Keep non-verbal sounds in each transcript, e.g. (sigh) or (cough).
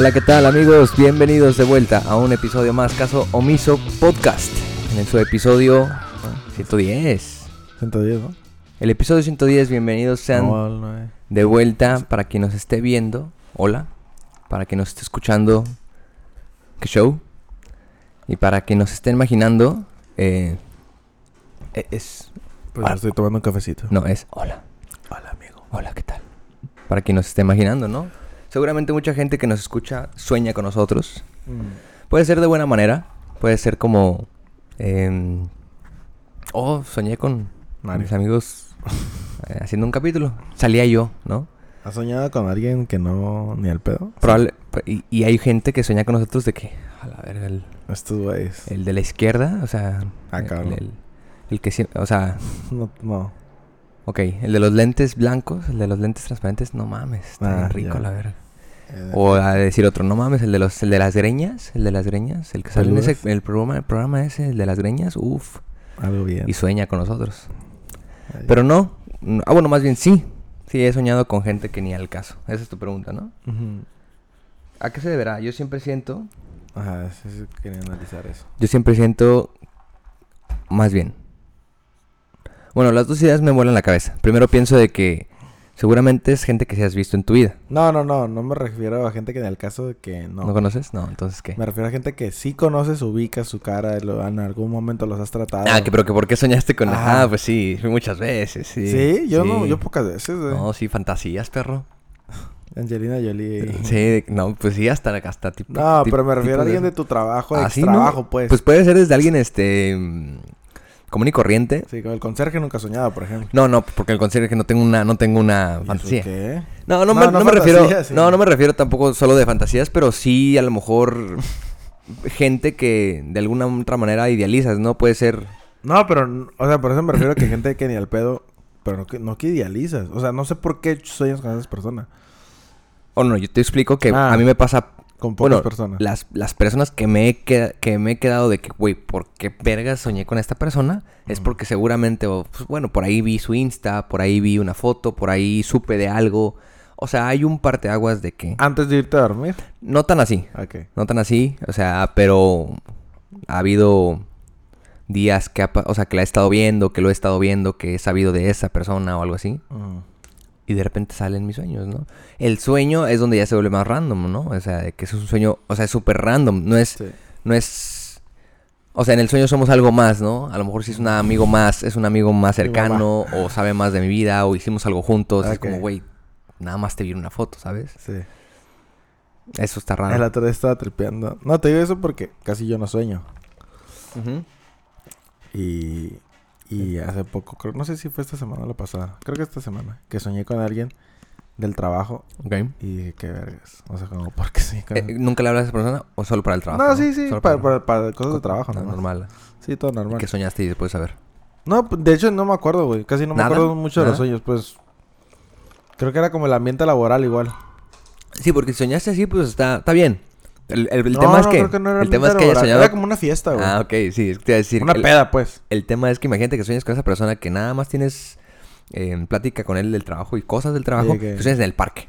Hola, ¿qué tal amigos? Bienvenidos de vuelta a un episodio más, Caso Omiso Podcast. En su episodio 110. 110, ¿no? El episodio 110, bienvenidos sean No, no, de vuelta para quien nos esté viendo. Hola. Para quien nos esté escuchando. ¿Qué show? Y para quien nos esté imaginando. eh, e- es... Pues Ah. estoy tomando un cafecito. No, es hola. Hola, amigo. Hola, ¿qué tal? Para quien nos esté imaginando, ¿no? Seguramente mucha gente que nos escucha sueña con nosotros. Puede ser de buena manera. Puede ser como... em, oh, soñé con Mario. mis amigos eh, haciendo un capítulo. Salía yo, ¿no? ¿Has soñado con alguien que no... ni al pedo? Probable, y, y hay gente que sueña con nosotros de que... A la verga, el, Estos güeyes. el de la izquierda, o sea... Ah, el- el, el que siempre... O sea... (laughs) No, no. Ok, el de los lentes blancos, el de los lentes transparentes, no mames, está Ah, rico la verga. Eh, O a decir otro, no mames, el de los, el de las greñas, el de las greñas, el que sale en ese, el programa, el programa ese, el de las greñas, uff, Algo bien. y sueña con nosotros. Ay, Pero no, ah bueno, más bien sí, sí he soñado con gente que ni al caso. Esa es tu pregunta, ¿no? ¿A qué se deberá? Yo siempre siento, Ajá, quería analizar eso. yo siempre siento, más bien. Bueno, las dos ideas me vuelan la cabeza. Primero pienso de que seguramente es gente que se has visto en tu vida. No, no, no. No me refiero a gente que en el caso de que no. ¿No, conoces? No, entonces ¿qué? Me refiero a gente que sí conoces, ubicas su cara, lo- en algún momento los has tratado. Ah, que pero que por qué soñaste con... Ajá. Ah, pues sí, muchas veces, sí. Sí, yo no, yo pocas veces. No, sí, fantasías, perro. Angelina Jolie. Sí, no, pues sí, hasta, hasta tipo... No, tipo- pero me refiero a alguien de- de tu trabajo, Ah, de ¿no? trabajo, pues. Pues puede ser desde alguien, este... común y corriente. Sí, con el conserje nunca he soñado, por ejemplo. No, no, porque el considero que no tengo una, no tengo una ¿Y eso fantasía. qué? No, no, No, me, no no me refiero... sí. No, no me refiero tampoco solo de fantasías, pero sí a lo mejor... (laughs) gente que de alguna otra manera idealizas, ¿no? Puede ser... No, pero, o sea, por eso me refiero a que gente que ni al pedo, pero no que, no que idealizas. O sea, no sé por qué sueñas con esas personas. O no, yo te explico que Ah. a mí me pasa Con pocas Bueno, personas. Las, las personas que me, he que me he quedado de que, güey, ¿por qué vergas soñé con esta persona? Es porque seguramente, pues, bueno, por ahí vi su Insta, por ahí vi una foto, por ahí supe de algo. O sea, hay un parteaguas de que... Antes de irte a dormir. No tan así, no tan así, o sea, pero ha habido días que, ha o sea, que la he estado viendo, que lo he estado viendo, que he sabido de esa persona o algo así. Mm. Y de repente salen mis sueños, ¿no? El sueño es donde ya se vuelve más random, ¿no? O sea, que es un sueño, o sea, es súper random, no es, Sí. no es, o sea, en el sueño somos algo más, ¿no? A lo mejor si es un amigo más, es un amigo más cercano, o sabe más de mi vida, o hicimos algo juntos, es como, güey, nada más te vi una foto, ¿sabes? Sí. Eso está El raro. otro día estaba tripeando. No, te digo eso porque casi yo no sueño. Ujú. Y, y hace poco, creo, no sé si fue esta semana o la pasada. Creo que esta semana. Que soñé con alguien del trabajo. Ok. Y dije, qué vergas. O sea, como, ¿por qué soñé con Eh, ¿Nunca le hablas a esa persona o solo para el trabajo? No, sí, sí. Para, para, para cosas de trabajo, No, normal. Sí, todo normal. ¿Qué soñaste y después saber? No, de hecho no me acuerdo, güey. Casi no me ¿Nada? acuerdo mucho de los sueños, pues. Creo que era como el ambiente laboral igual. Sí, porque si soñaste así, pues está, está bien. El, el- el No, tema es no, que, creo que no era el tema es que laboral. soñado. Era como una fiesta, güey. Ah, ok, sí, te iba a decir. una el- peda, pues. El tema es que imagínate que sueñas con esa persona que nada más tienes eh, plática con él del trabajo y cosas del trabajo, Sí, que- que sueñas en el parque.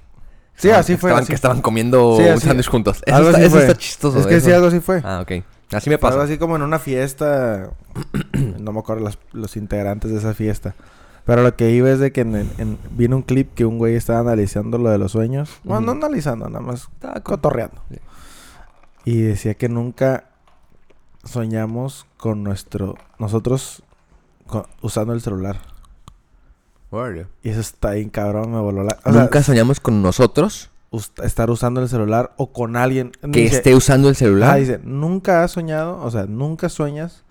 Sí, Estaban- así que fue, Estaban, así. que estaban comiendo Sí, un sándwich juntos. Eso, Algo está, eso está chistoso. Es que eso. sí, algo así fue. Ah, ok. Así me Algo pasa. así como en una fiesta. (clears throat) no me acuerdo las- los integrantes de esa fiesta. Pero lo que iba es de que en, en- vino un clip que un güey estaba analizando lo de los sueños. Bueno, no Ujú. analizando, nada más Estaba cotorreando. Sí. Y decía que nunca soñamos con nuestro... Nosotros con- usando el celular. Órale. Y eso está bien cabrón, me voló la... o sea, Nunca soñamos con nosotros estar usando el celular o con alguien... que Dice- esté usando el celular. Ah, dice, nunca has soñado, o sea, nunca sueñas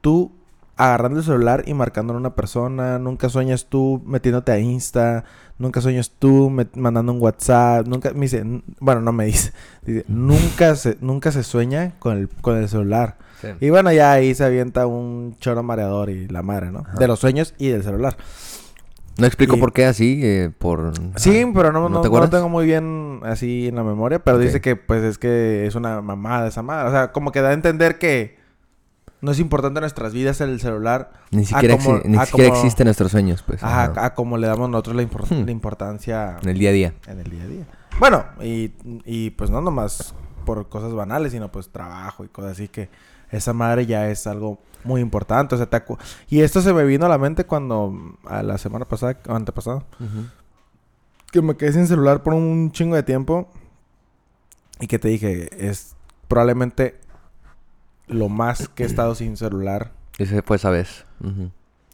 tú agarrando el celular y marcando a una persona, nunca sueñas tú metiéndote a Insta, nunca sueñas tú mandando un WhatsApp, nunca, me dice, bueno, no me dice, (laughs) dice, nunca se, nunca se sueña con el, con el celular. Sí. Y bueno, ya ahí se avienta un choro mareador y la madre, ¿no? Ajá. De los sueños y del celular. No explico Y- por qué así, eh, por... Sí, ah, pero no, no, te no acuerdas? tengo muy bien así en la memoria, pero dice que pues es que es una mamada esa madre. O sea, como que da a entender que no es importante en nuestras vidas el celular. Ni siquiera, como- exi- ni siquiera como- nuestros sueños, pues. Ajá, ajá. a como le damos nosotros la, Hmm. la importancia En el día a día. en el día a día. Bueno, y, y pues no nomás por cosas banales, sino pues trabajo y cosas así que esa madre ya es algo muy importante. O sea, te y esto se me vino a la mente cuando a la semana pasada o antepasada que me quedé sin celular por un chingo de tiempo y que te dije, es probablemente lo más que he estado sin celular Ese fue esa vez.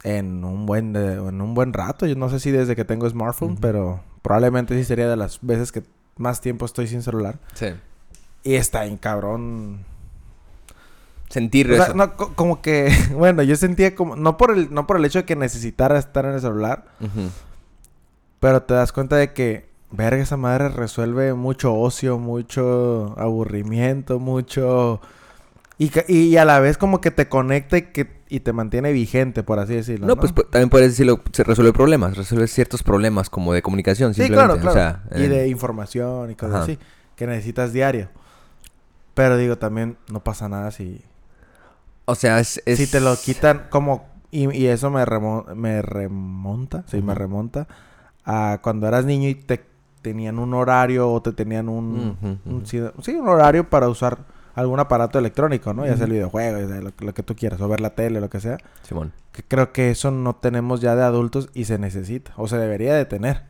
En un buen de- en un buen rato. Yo no sé si desde que tengo smartphone, pero probablemente sí sería de las veces que más tiempo estoy sin celular. Sí. Y está en cabrón. Sentir O sea, eso. no, co- como que, (laughs) bueno, yo sentía como, no por el, no por el hecho de que necesitara estar en el celular, pero te das cuenta de que, verga, esa madre resuelve mucho ocio, mucho aburrimiento, mucho... Y, ca- y a la vez como que te conecta y, que, y te mantiene vigente, por así decirlo. No, No, pues pu- también puedes decirlo, se resuelve problemas, resuelve ciertos problemas como de comunicación, Sí, simplemente. claro, claro. O sea, y de información y cosas Ajá. así, que necesitas diario. Pero digo, también no pasa nada si... o sea, es, es- Si te lo quitan como... Y, y eso me, remo- me remonta, sí, me remonta a cuando eras niño y te tenían un horario o te tenían un... Sí, un horario para usar algún aparato electrónico, ¿no? Ya sea el videojuego, ya sea lo, lo que tú quieras, o ver la tele, lo que sea. Simón. Que creo que eso no tenemos ya de adultos y se necesita, o se debería de tener.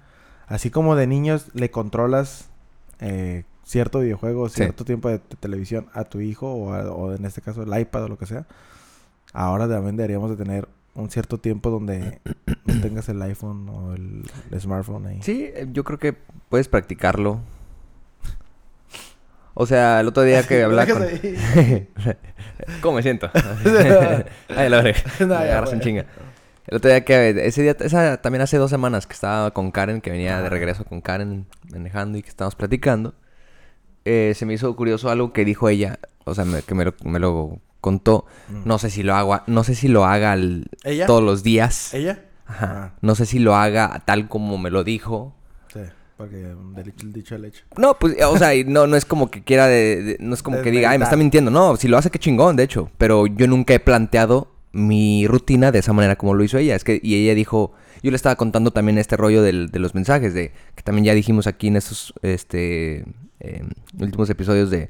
Así como de niños le controlas eh, cierto videojuego, Sí. cierto tiempo de, de televisión a tu hijo o, a- o en este caso el iPad o lo que sea. Ahora también deberíamos de tener un cierto tiempo donde (clears throat) no tengas el iPhone o el, el smartphone ahí. Sí, eh, yo creo que puedes practicarlo. O sea, el otro día que (laughs) hablaba con... (laughs) ¿Cómo me siento? (laughs) Ay, la verga. No, Me agarras en chinga. El otro día que... Ese día... Esa, también hace dos semanas que estaba con Karen, que venía de regreso con Karen manejando y que estábamos platicando. eh, se me hizo curioso algo que dijo ella. O sea, me- que me lo, me lo contó. Mm. No sé si lo haga... No sé si lo haga todos los días. ¿Ella? Ajá. Ah. No sé si lo haga tal como me lo dijo. Sí, dicho, dicho al hecho. No, pues, o sea, no, no es como que quiera de, de- no es como que diga, ay, me está mintiendo. No, si lo hace, qué chingón, de hecho. Pero yo nunca he planteado mi rutina de esa manera como lo hizo ella. Es que, y ella dijo, yo le estaba contando también este rollo del- de los mensajes, de que también ya dijimos aquí en estos, este, eh, últimos episodios de,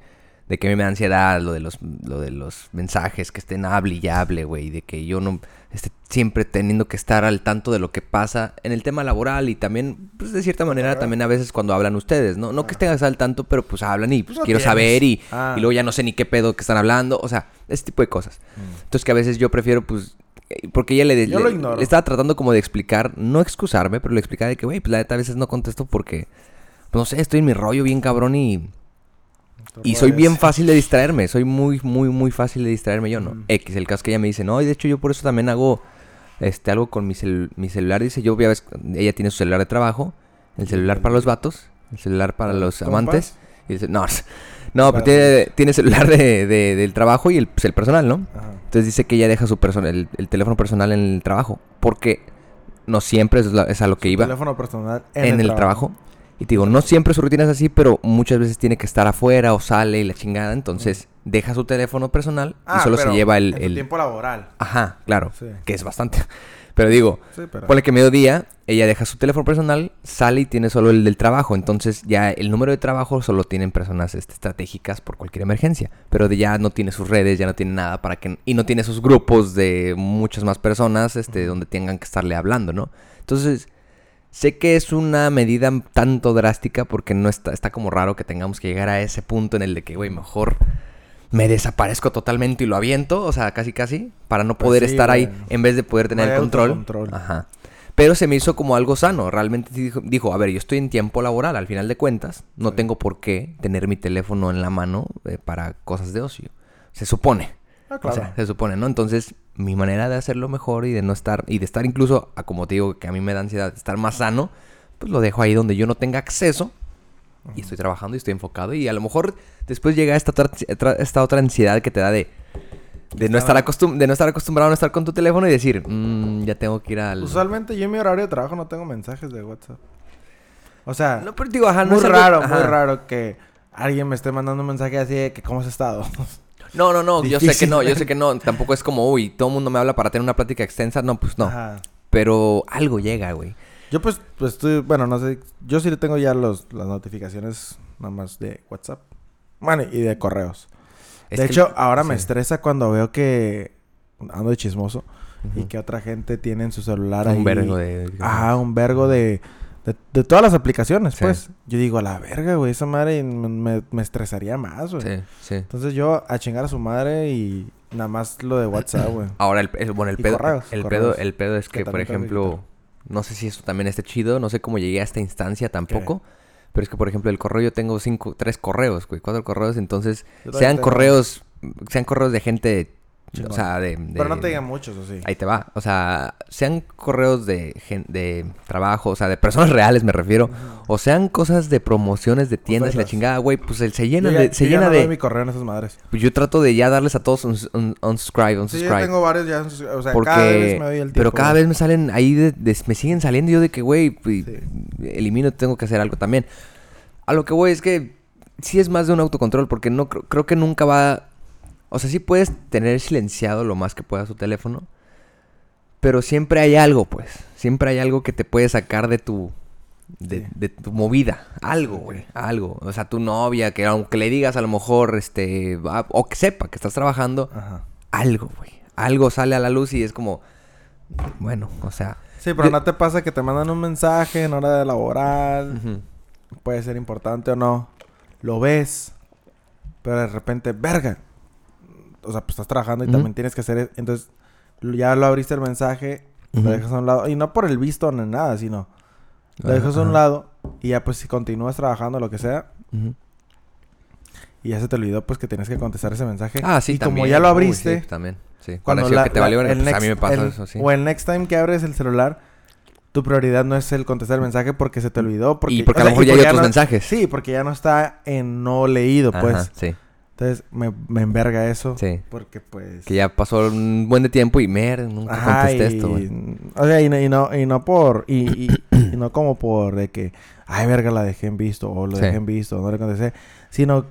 de que a mí me da ansiedad lo de los, lo de los mensajes, que estén hable y hable, güey, de que yo no esté siempre teniendo que estar al tanto de lo que pasa en el tema laboral y también, pues de cierta manera, también a veces cuando hablan ustedes, ¿no? No que estén al tanto, pero pues hablan y pues No quiero tienes. saber y, Ah. y luego ya no sé ni qué pedo que están hablando, o sea, ese tipo de cosas. Entonces que a veces yo prefiero, pues, eh, porque ella le, Yo le- lo ignoro. le estaba tratando como de explicar, no excusarme, pero le explicaba de que, güey, pues la neta a veces no contesto porque, pues no sé, estoy en mi rollo bien cabrón y, y soy bien fácil de distraerme, soy muy, muy, muy fácil de distraerme yo, ¿no? X, el caso que ella me dice, no, y de hecho yo por eso también hago, este, algo con mi, cel- mi celular, dice, yo ya ves, ella tiene su celular de trabajo, el celular para los vatos, el celular para ¿Para los amantes, y dice, no, no, pero tiene, tiene celular de, de- del trabajo y el, pues, el personal, ¿no? Ajá. Entonces dice que ella deja su persona, el, el teléfono personal en el trabajo. Porque no siempre es, la- es a lo que iba Teléfono personal en, el, trabajo. Y te digo, no siempre su rutina es así, pero muchas veces tiene que estar afuera o sale y la chingada. Entonces deja su teléfono personal Ah, y solo se lleva el... en el- tiempo laboral. Ajá, claro. Sí. Que es bastante. (laughs) Pero digo, Sí, pero... Ponle que mediodía, ella deja su teléfono personal, sale y tiene solo el del trabajo. Entonces ya el número de trabajo solo tienen personas este, estratégicas por cualquier emergencia. Pero de ya no tiene sus redes, ya no tiene nada para que... Y no tiene sus grupos de muchas más personas este, donde tengan que estarle hablando, ¿no? Entonces, sé que es una medida tanto drástica porque no está, está como raro que tengamos que llegar a ese punto en el de que, güey, mejor me desaparezco totalmente y lo aviento, o sea, casi casi, para no Pues poder sí, estar ahí en vez de poder tener el control. Ajá. Pero se me hizo como algo sano. Realmente dijo, dijo, a ver, yo estoy en tiempo laboral, al final de cuentas, no Sí. tengo por qué tener mi teléfono en la mano eh, para cosas de ocio. Se supone. Ah, O sea, se supone, ¿no? Entonces, mi manera de hacerlo mejor y de no estar, y de estar incluso, a como te digo, que a mí me da ansiedad, de estar más sano, pues lo dejo ahí donde yo no tenga acceso y estoy trabajando y estoy enfocado. Y a lo mejor después llega esta otra, esta otra ansiedad que te da de, de, no estar acostum- de no estar acostumbrado a no estar con tu teléfono y decir, "Mm, ya tengo que ir al... Usualmente yo en mi horario de trabajo no tengo mensajes de WhatsApp. O sea, No, pero digo, ajá, no muy es algo- raro, ajá. muy raro que alguien me esté mandando un mensaje así de que cómo has estado. (laughs) No, no, no, yo sé que no, yo sé que no. Tampoco es como, uy, todo el mundo me habla para tener una plática extensa. No, pues no. Ajá. Pero algo llega, güey. Yo pues, pues estoy, bueno, no sé, yo sí le tengo ya los, las notificaciones nada más de WhatsApp. Bueno, y de correos. Es de hecho, ahora me estresa cuando veo que ando de chismoso y que otra gente tiene en su celular Un ahí- vergo de... Ajá, un vergo de, de, de todas las aplicaciones, Sí. pues. Yo digo, a la verga, güey, esa madre me, me- me estresaría más, güey. Sí, sí. Entonces yo a chingar a su madre y nada más lo de WhatsApp, güey. (clears throat) Ahora, el, el- bueno, el pedo, correos, el, correos. pedo, el pedo es Que que, por ejemplo, no sé si eso también esté chido, no sé cómo llegué a esta instancia tampoco, pero es que, por ejemplo, el correo yo tengo cinco, tres correos, güey, cuatro correos, entonces, sean tengo- correos, sean correos de gente, Chingón. o sea, de, de- Pero no te digan muchos, ¿o sí? Ahí te va, o sea, sean correos de, gen- de trabajo, o sea, de personas (laughs) reales me refiero, o sean cosas de promociones de tiendas y la chingada, güey, pues el- se llena de, se yo ya llena no de, mi correo en esas madres. pues yo trato de ya darles a todos un, un- unsubscribe, Sí, yo tengo varios ya, o sea, Porque, cada vez me doy el tiempo. pero cada vez me salen ahí, de- de- me siguen saliendo yo de que, güey, pues, Sí. elimino, tengo que hacer algo también. A lo que voy es que sí es más de un autocontrol porque no creo, creo que nunca va, o sea, sí puedes tener silenciado lo más que puedas tu teléfono, pero siempre hay algo, pues, siempre hay algo que te puede sacar de tu, de, Sí. de tu movida, algo, güey, algo. O sea, tu novia, que aunque le digas a lo mejor, este, o que sepa que estás trabajando, Ajá. algo, güey. Algo sale a la luz y es como, bueno, o sea. Sí, pero Yo- no te pasa que te mandan un mensaje en hora de laboral. Puede ser importante o no. Lo ves. Pero de repente, verga. O sea, pues estás trabajando y también tienes que hacer... e- Entonces, ya lo abriste el mensaje. Lo dejas a un lado. Y no por el visto ni nada, sino... Lo Ajá, dejas a un ajá. lado. Y ya pues si continúas trabajando, lo que sea. Y ya se te olvidó pues que tienes que contestar ese mensaje. Ah, sí, y también. como ya lo Uy, abriste... sí, también, sí. Cuando la- que te la- valió el pues a mí me next- pasó el- eso, sí. O el next time que abres el celular, tu prioridad no es el contestar el mensaje porque se te olvidó. Porque, y porque a lo sea, mejor y ya hay otros no- mensajes. Sí, porque ya no está en no leído, Ajá, pues. sí, Entonces me, me enverga eso. sí. Porque pues... Que ya pasó un buen de tiempo y mer, nunca Ajá, contesté y, esto, güey. O sea, y no, y no, y no por... Y, y- no como por de que... Ay, verga, la dejé en visto. O lo Sí. dejé en visto. No le contesté. Sino...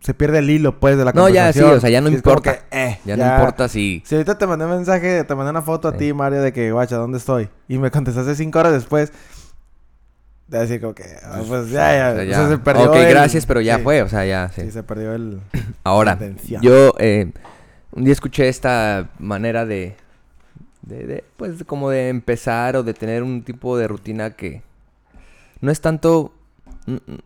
Se pierde el hilo, pues, de la No, ya, sí, conversación. o sea, ya no Sí, importa. que, eh, Ya, no importa si... Si ahorita te mandé un mensaje, te mandé una foto a Sí. ti, Mario, de que, guacha, ¿dónde estoy? Y me contestaste cinco horas después. De decir como que, ah, pues ya, ya. o sea, o ya. sea, se perdió ok, el- gracias, pero ya sí, fue, o sea, ya, sí. Sí, se perdió el... (clears throat) Ahora, yo eh, un día escuché esta manera de, de, de, pues, como de empezar o de tener un tipo de rutina que no es tanto,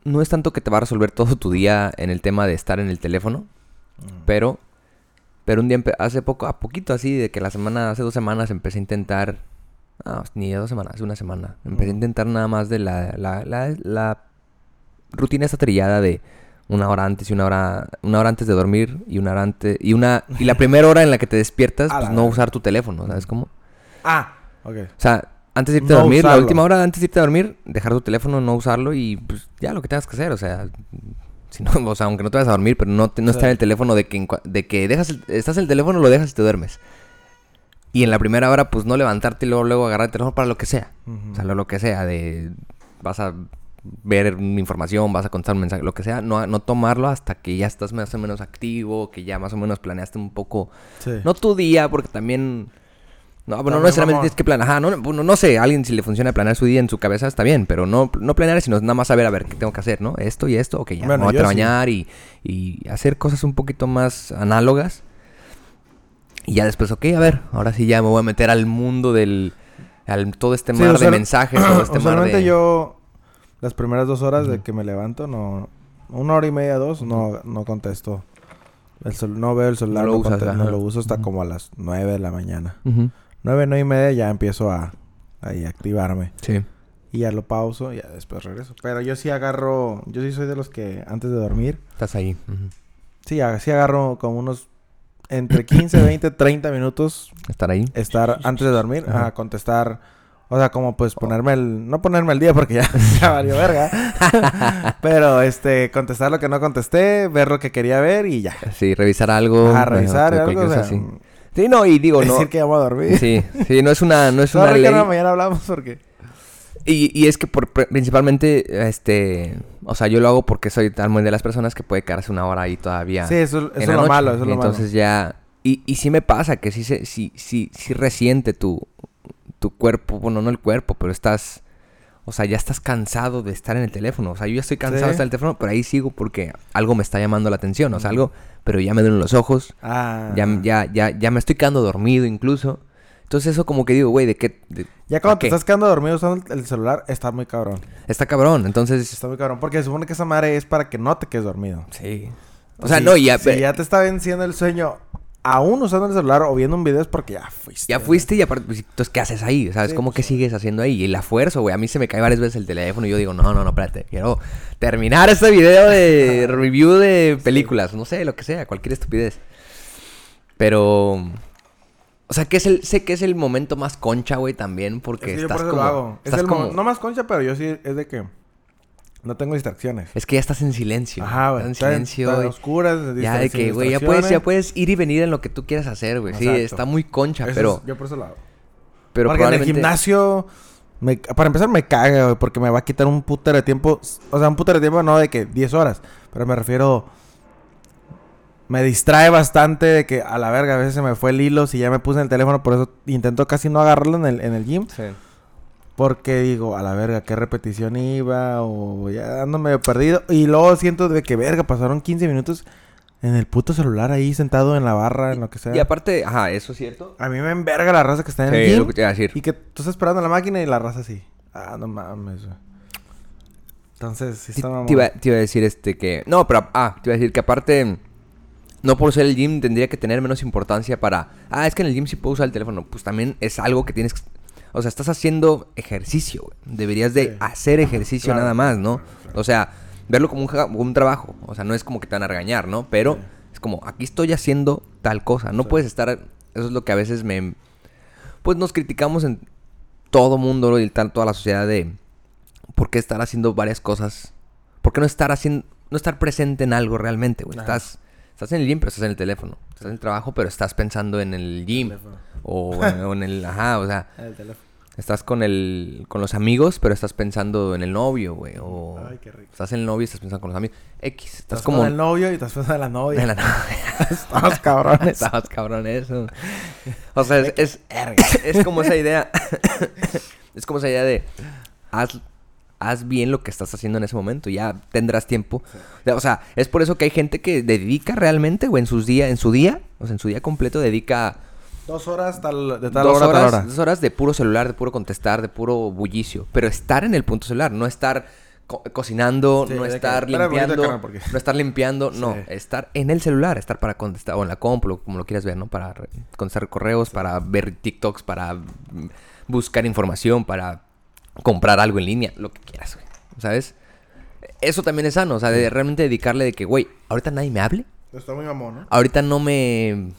no es tanto que te va a resolver todo tu día en el tema de estar en el teléfono, Mm. pero, pero un día, hace poco, a poquito así, de que la semana, hace dos semanas empecé a intentar, no, ni dos semanas, una semana, empecé a intentar nada más de la, la, la, la rutina esta trillada de una hora antes y una hora, una hora antes de dormir y una hora antes, y una, y la primera hora en la que te despiertas, (laughs) pues no usar tu teléfono, ¿sabes cómo? Ah, ok. O sea, antes de irte a dormir, la última hora antes de irte a dormir, dejar tu teléfono, no usarlo y pues ya lo que tengas que hacer, o sea, si no, (laughs) o sea, aunque no te vayas a dormir, pero no, te- no Sí. en el teléfono de que, de que dejas el- estás en el teléfono, lo dejas y te duermes. Y en la primera hora, pues no levantarte y luego, luego agarrar el teléfono para lo que sea. O sea, lo, lo que sea, de vas a ver información, vas a contar un mensaje, lo que sea, no, no tomarlo hasta que ya estás más o menos activo, que ya más o menos planeaste un poco, Sí. no tu día, porque también, no, bueno, no necesariamente tienes que planear, ajá, no, bueno, no sé, a alguien si le funciona planear su día en su cabeza está bien, pero no, no planear, sino nada más saber, a ver, qué tengo que hacer, ¿no? Esto y esto, ok, ya, Bueno, me voy a yo sí. y, y hacer cosas un poquito más análogas. Y ya después, ok, a ver, ahora sí ya me voy a meter al mundo del, al todo este Sí, mar de mensajes, todo este (clears throat) mar Usualmente de... yo, las primeras dos horas de que me levanto, no... Una hora y media, dos, no, no contesto. El cel- no veo el celular, lo no, usas, conte- no lo uso hasta como a las nueve de la mañana. Ujú. Nueve, nueve y media ya empiezo a... A activarme. Sí. Y ya lo pauso, ya después regreso. Pero yo sí agarro... Yo sí soy de los que antes de dormir... Estás ahí. Sí, sí agarro como unos... Entre 15, 20, 30 minutos Estar ahí. estar antes de dormir Ajá. a contestar. O sea, como pues ponerme el... No ponerme el día porque ya, (laughs) ya valió verga. (laughs) Pero este, contestar lo que no contesté, ver lo que quería ver y ya. Sí, revisar algo. A bueno, revisar cualquier algo. O sea, así. Sí, no, y digo, no. decir que ya voy a dormir. Sí, sí, no es una, no es (laughs) una Sorry que ley. no, mañana hablamos porque... Y, y es que por, pr- principalmente, este, o sea, yo lo hago porque soy tal de las personas que puede quedarse una hora ahí todavía. Sí, eso, es lo noche. malo, eso es lo entonces ya, y, y sí me pasa que sí, se, sí, sí, sí resiente tu, tu cuerpo, bueno, no el cuerpo, pero estás, o sea, ya estás cansado de estar en el teléfono. O sea, yo ya estoy cansado Sí. de estar en el teléfono, pero ahí sigo porque algo me está llamando la atención. O sea, algo, pero ya me duelen los ojos. Ah. Ya, ya, ya, ya me estoy quedando dormido incluso. Entonces eso como que digo, güey, ¿de qué? de- Ya cuando ¿pa' te qué? estás quedando dormido usando el- el celular, está muy cabrón. Está cabrón, entonces... Está muy cabrón. Porque se supone que esa madre es para que no te quedes dormido. Sí. O sea, Si- no, ya... Si ya te está venciendo el sueño, aún usando el celular o viendo un video, es porque ya fuiste. Ya fuiste y aparte, pues, entonces, ¿qué haces ahí? ¿Sabes? Sí, ¿Cómo pues, que sigues haciendo ahí? Y la fuerza, güey. A mí se me cae varias veces el teléfono y yo digo, no, no, no, espérate. Quiero terminar este video de (laughs) review de películas. No sé, lo que sea, cualquier estupidez. Pero... O sea, que es el, sé que es el momento más concha, güey, también, Es porque que yo estás por eso como... lo hago. Es el como- mo- No más concha, pero yo sí es de que no tengo distracciones. Es que ya estás en silencio. Ajá, güey. Estás en Está en- silencio. está oscuras, ya de que, güey, ya puedes, ya puedes ir y venir en lo que tú quieras hacer, güey. Sí, está muy concha, Eso pero... es- yo por eso lo hago. pero porque en el probablemente- gimnasio, me- para empezar, me caga, güey, porque me va a quitar un putero de tiempo. O sea, un putero de tiempo no de que 10 horas, pero me refiero. Me distrae bastante de que a la verga a veces se me fue el hilo si ya me puse en el teléfono, por eso intento casi no agarrarlo en el, en el gym. Sí. Porque digo, a la verga, qué repetición iba, o ya ando medio perdido. Y luego siento de que, verga, pasaron 15 minutos en el puto celular ahí sentado en la barra, en lo que sea. Y aparte, ajá, eso es cierto. A mí me enverga la raza que está en Sí, el gym. lo que te iba a decir. Y que tú estás esperando la máquina y la raza así. Ah, no mames, güey. Entonces, sí Te, está mamón. te iba, te iba a decir este que... No, pero... Ah, te iba a decir que aparte... No por ser el gym tendría que tener menos importancia para... Ah, es que en el gym sí puedo usar el teléfono. Pues también es algo que tienes... que- O sea, estás haciendo ejercicio, güey. Deberías de Sí. hacer ejercicio Claro, nada más, ¿no? O sea, verlo como un, ja- como un trabajo. O sea, no es como que te van a regañar, ¿no? Pero Sí. es como, aquí estoy haciendo tal cosa. No Sí. puedes estar... Eso es lo que a veces me... Pues nos criticamos en todo mundo y tal, toda la sociedad de... ¿Por qué estar haciendo varias cosas? ¿Por qué no estar haciendo... No estar presente en algo realmente, güey? Ajá. Estás... Estás en el gym, pero estás en el teléfono. Estás en el trabajo, pero estás pensando en el gym. O en, o en el... (laughs) Ajá, o sea... El teléfono. Estás con el... Con los amigos, pero estás pensando en el novio, güey. O... Ay, qué rico. Estás en el novio y estás pensando con los amigos. X. Estás, Estás como... con el novio y estás pensando en la novia. (laughs) en la novia. (laughs) Estamos cabrones. Estabas cabrón eso. O sea, es, es, es como esa idea. (coughs) es como esa idea de haz, haz bien lo que estás haciendo en ese momento. Ya tendrás tiempo. O sea, O sea, es por eso que hay gente que dedica realmente, o en sus días, en su día, o sea, en su día completo dedica Dos horas tal, de tal dos hora tal horas, hora. dos horas de puro celular, de puro contestar, de puro bullicio. Pero estar en el punto celular, no estar co- cocinando, Sí, no que, estar "Espérame un poquito de limpiando, porque-" no estar limpiando, (laughs) no, estar en el celular, estar para contestar, o en la compu, como lo quieras ver, ¿no? Para contestar correos, para ver TikToks, para buscar información, para comprar algo en línea, lo que quieras, güey. ¿Sabes? Eso también es sano, o sea, de realmente dedicarle de que, güey, ahorita nadie me hable, Está muy mamón, ¿no? ahorita no me...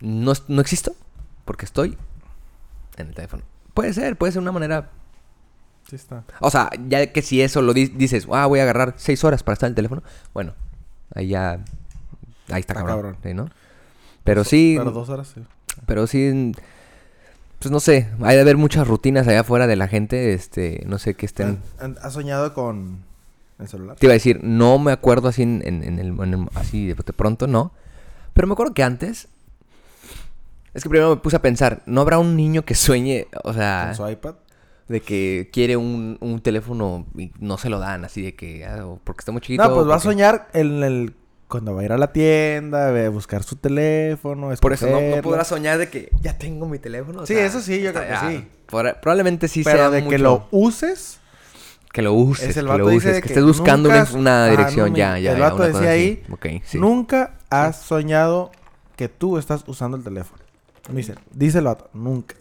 No, no existo porque estoy en el teléfono. Puede ser, puede ser una manera... Sí está. O sea, ya que si eso lo di- dices, ah, voy a agarrar seis horas para estar en el teléfono, bueno, ahí ya... Ahí está, Está cabrón, cabrón. ¿sí, ¿no? Pero sí, Pero dos horas, sí. pero sí... Pues no sé, hay de haber muchas rutinas allá afuera de la gente, este, no sé, que estén... ¿Han- ¿Has soñado con el celular? Te iba a decir, no me acuerdo así en, en- en el, en el- así de, pronto, no. Pero me acuerdo que antes. Es que primero me puse a pensar, ¿no habrá un niño que sueñe, o sea, ¿Con su iPad? de que quiere un, un teléfono y no se lo dan, así de que, ah, porque está muy chiquito? No, pues va a soñar en el... Cuando va a ir a la tienda, a buscar su teléfono, Por eso no, no podrá soñar de que ya tengo mi teléfono. o Sí, sea, eso sí, yo creo que ya, sí. por- probablemente sí Pero sea de que lo uses... que lo uses, Es el que vato lo dice uses, que que estés buscando una, nunca- una Ajá, dirección, no, ya, ya, el ya, vato decía ahí, sí. Nunca has soñado que tú estás usando el teléfono. Me dice, dice el vato, nunca.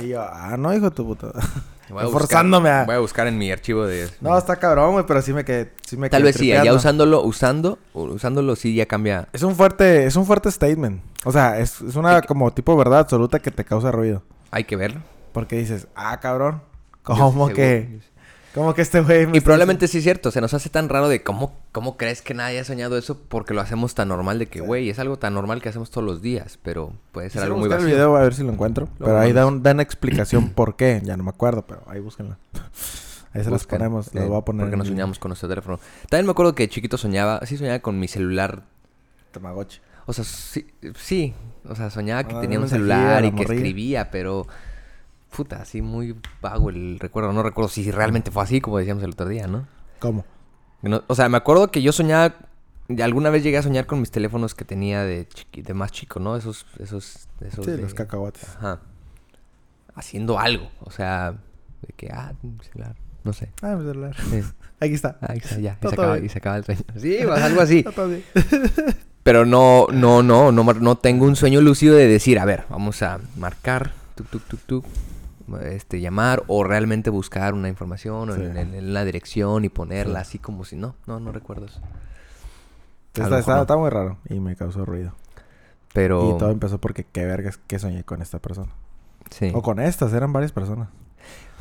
Y yo, ah, no, hijo de tu puta. (laughs) Voy a Estoy buscar- forzándome a... Voy a buscar en mi archivo de... No, está cabrón, güey, pero sí me quedé... Sí me Tal quedé vez sí, ya usándolo, usando, usándolo sí ya cambia. Es un fuerte, es un fuerte statement. O sea, es, es una como tipo verdad absoluta que te causa ruido. Hay que verlo. Porque dices, ah, cabrón. ¿Cómo que? ¿Cómo que este güey Y probablemente sí es cierto, se nos hace tan raro de cómo, cómo crees que nadie ha soñado eso porque lo hacemos tan normal de que, güey, es algo tan normal que hacemos todos los días, pero puede ser algo muy buscar el vacío. video a ver si lo encuentro. Lo pero ahí da, mandamos. un, da una explicación por qué. Ya no me acuerdo, pero ahí búsquenla. (laughs) Ahí se las ponemos. Las eh, voy a poner. Porque en no el soñamos con nuestro teléfono. También me acuerdo que chiquito soñaba, sí soñaba con mi celular. Tamagotchi. O sea, sí, sí o sea, soñaba que tenía un celular la y que morrilla. escribía, pero puta, así muy vago el recuerdo. No recuerdo si realmente fue así, como decíamos el otro día, ¿no? ¿Cómo? No- o sea, me acuerdo que yo soñaba, alguna vez llegué a soñar con mis teléfonos que tenía de, chiqui- de más chico, ¿no? Esos, esos, esos Sí, de- los cacahuates. Ajá. Haciendo algo, o sea, de que, ah, mi celular, no sé. Ah, mi celular. Sí. (laughs) Aquí está. Ah, ahí está, ya, y se, todo acaba, y se acaba el sueño. Sí, pues, algo así. (laughs) Todo. (laughs) Pero no, no, no, no, no tengo un sueño lúcido de decir, a ver, vamos a marcar, tuk, tuk, tuk, tuk, este, llamar o realmente buscar una información o en, Sí. en- en la dirección y ponerla Sí. así como si no, no, no recuerdo eso. Está, lo mejor está- no. está muy raro y me causó ruido. Pero Y todo empezó porque qué vergas que soñé con esta persona. sí. O con estas, eran varias personas.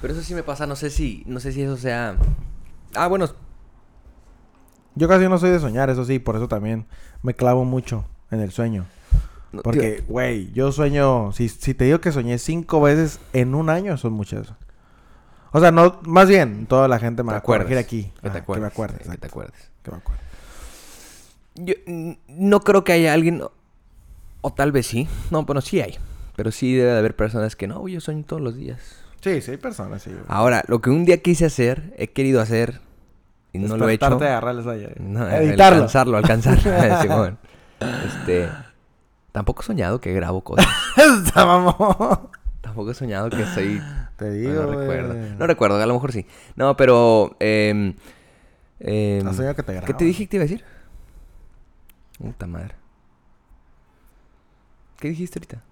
Pero eso sí me pasa, no sé si, no sé si eso sea. Ah, bueno, Yo casi no soy de soñar, eso sí, por eso también me clavo mucho en el sueño. Porque, güey, yo sueño, si, si te digo que soñé cinco veces en un año, son muchas. O sea, no, más bien, toda la gente me va a corregir acuerdas, aquí. que te Ah, acuerdes, Que me acuerde, eh, que te acuerdes. que me acuerde. Yo no creo que haya alguien, o tal vez sí, no, bueno, sí hay. Pero sí debe de haber personas que no, yo sueño todos los días. Sí, sí, hay personas, sí. Ahora, lo que un día quise hacer, he querido hacer y no lo he hecho. Despertarte, agarrar el sueño. No, Editarlo. alcanzarlo, alcanzarlo. (laughs) (laughs) Este, tampoco he soñado que grabo cosas. (laughs) Tampoco he soñado que soy (laughs) Te digo, no recuerdo. No recuerdo, a lo mejor sí. No, pero. Eh, eh, ¿Has soñado que te ¿Qué graban? te dije que te iba a decir? Puta madre. ¿Qué dijiste ahorita?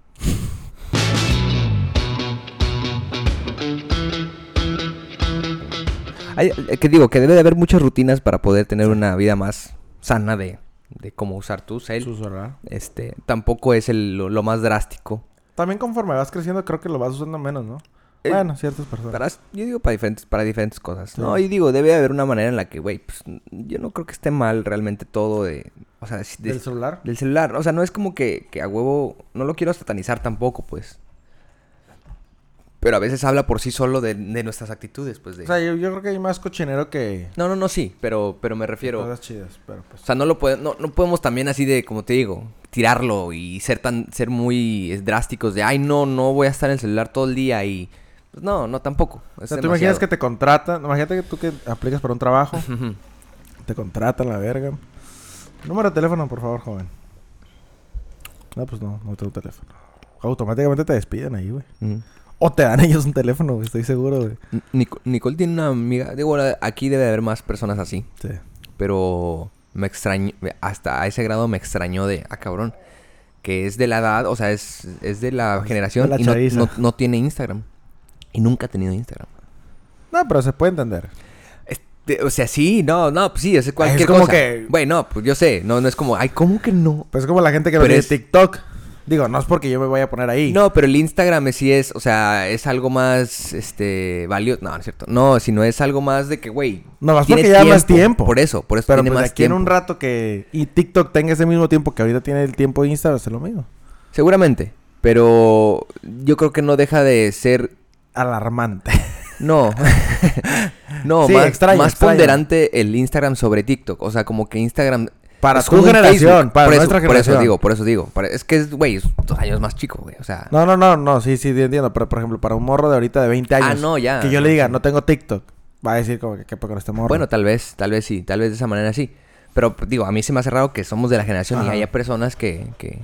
Hay- eh, ¿Qué digo? Que debe de haber muchas rutinas para poder tener una vida más sana de, de cómo usar tu cel. Este, tampoco es el- lo, lo más drástico. También conforme vas creciendo, creo que lo vas usando menos, ¿no? Eh, bueno, ciertas personas. Para, yo digo para diferentes, para diferentes cosas, ¿no? Y digo, debe haber una manera en la que, güey, pues, yo no creo que esté mal realmente todo de... O sea, de- ¿Del celular? del celular. O sea, no es como que, que a huevo... No lo quiero satanizar tampoco, pues. Pero a veces habla por sí solo de, de nuestras actitudes, pues de... O sea, yo, yo creo que hay más cochinero que... no, no, no, sí, pero, pero me refiero... Cosas chidas, pero pues... O sea, no lo puede- no, no podemos también así de, como te digo, tirarlo y ser tan, ser muy drásticos de, ay, no, no voy a estar en el celular todo el día y... Pues no, no tampoco. O es sea, tú imaginas que te contratan... Imagínate que tú que aplicas para un trabajo, (laughs) te contratan la verga. Número de teléfono, por favor, joven. No, pues no, no tengo teléfono. Automáticamente te despiden ahí, güey. O te dan ellos un teléfono, güey, estoy seguro, güey. Nico- Nicole tiene una amiga, digo, aquí debe haber más personas así, Sí. pero me extrañó, hasta a ese grado me extrañó de, ah, cabrón, que es de la edad, o sea, es, es de la Es generación la y no, chaviza. no- no tiene Instagram. Y nunca ha tenido Instagram. No, pero se puede entender. Este, o sea, sí, no, no, pues sí, es cualquier como cosa. que- Bueno, pues yo sé, no, no es como, ay, ¿cómo que no? Pues es como la gente que Pero ve es- TikTok. Digo, no es porque yo me vaya a poner ahí. No, pero el Instagram sí es, o sea, es algo más, este, valioso. No, no es cierto. No, sino es algo más de que, güey. No, más porque lleva más tiempo. Por eso, por eso Pero tiene pues más aquí en un rato que... Y TikTok tenga ese mismo tiempo que ahorita tiene el tiempo de Instagram, es lo mismo. Seguramente. Pero yo creo que no deja de ser. Alarmante. (laughs) No. (laughs) no, Sí, más, extraño, más extraño. ponderante el Instagram sobre TikTok. O sea, como que Instagram. Para un generación, para por eso, nuestra Por eso generación. digo, por eso digo. Es que es, güey, es dos años más chico, güey. O sea. No, no, no, no, sí, sí, entiendo. Pero, por ejemplo, para un morro de ahorita de 20 años. Ah, no, ya. Que yo no, le diga, no tengo TikTok. Va a decir como que qué con este morro. Bueno, tal vez, tal vez sí, tal vez de esa manera sí. Pero digo, a mí se me hace raro que somos de la generación y haya personas que, que...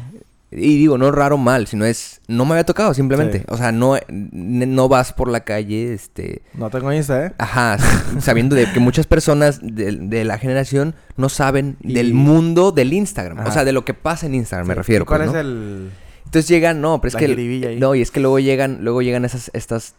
Y digo, no raro mal, sino es... No me había tocado simplemente. Sí. O sea, no, no vas por la calle, este... No tengo Insta, ¿eh? Ajá, sabiendo de que muchas personas de, de la generación no saben Y- del mundo del Instagram. O sea, de lo que pasa en Instagram, me refiero. ¿Y ¿Cuál pues, es el...? Entonces llegan, no, pero es La que... ahí? No, y es que luego llegan, luego llegan esas, estas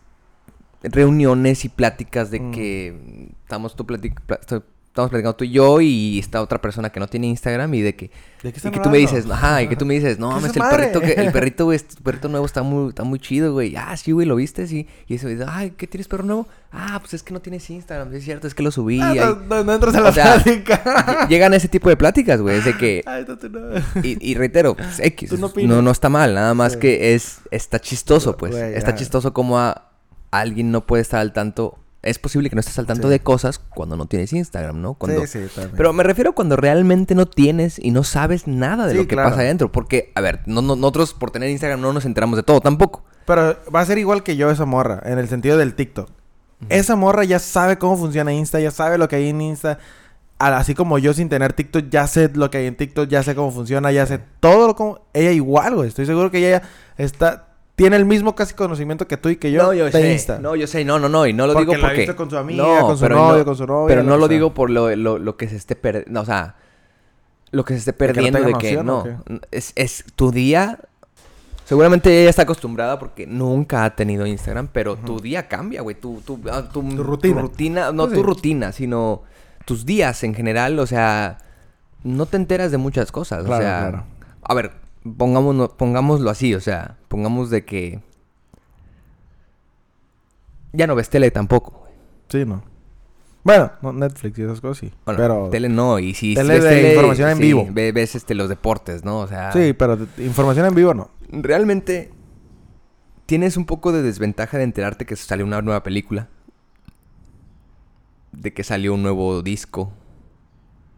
reuniones y pláticas de Mm. que estamos tú platic- pla- estoy- estamos platicando tú y yo y está otra persona que no tiene Instagram y de que, ¿De qué y que tú me dices, ajá, y que tú me dices, no, (laughs) ¿Qué es mames, el madre? perrito, que, el (laughs) perrito, güey, este perrito nuevo está muy, está muy chido, güey. Ah, sí, güey, ¿lo viste? Sí. Y eso, ay, ¿qué tienes perro nuevo? Ah, pues es que no tienes Instagram, es cierto, es que lo subí. Ah, ahí". no, no, no entras a la O sea, plática. Ll- (laughs) Llegan ese tipo de pláticas, güey, es de que, Ay, no, tú no. y, y reitero, pues, X, Tú no no, está mal, nada más Sí. que es, está chistoso, pues. Está chistoso como a, alguien no puede estar al tanto es posible que no estés al tanto Sí. de cosas cuando no tienes Instagram, ¿no? Cuando, Sí, sí, también. Pero me refiero cuando realmente no tienes y no sabes nada de Sí, lo que claro. pasa adentro. Porque, a ver, no, no- nosotros por tener Instagram no nos enteramos de todo tampoco. Pero va a ser igual que yo esa morra, en el sentido del TikTok. Esa morra ya sabe cómo funciona Insta, ya sabe lo que hay en Insta. Así como yo sin tener TikTok ya sé lo que hay en TikTok, ya sé cómo funciona, ya sé todo lo como... Ella igual, güey. Estoy seguro que ella está... Tiene el mismo casi conocimiento que tú y que yo, de sé. Insta. No, yo sé, no, no, no. Y no lo Porque digo porque. visto con su amiga, con su novio, con su novia, Pero no lo sea. digo por lo, lo, lo que se esté perdiendo. O sea, lo que se esté que no perdiendo de que noción, ¿o no. Es, es tu día. Seguramente ella está acostumbrada porque nunca ha tenido Instagram, pero tu día cambia, güey. Tu, tu, ah, tu, Tu rutina. rutina- no Pues tu sí. rutina, sino tus días en general. O sea, no te enteras de muchas cosas. Claro, o sea, claro. a ver, pongámonos, pongámoslo así. O sea, pongamos de que ya no ves tele tampoco. güey. Sí, no. Bueno, no, Netflix y esas cosas sí. Bueno, pero... tele no, y si Tele ves de información en sí, vivo. ve- ves este, los deportes, ¿no? O sea, Sí, pero información en vivo no. realmente tienes un poco de desventaja de enterarte que salió una nueva película, de que salió un nuevo disco,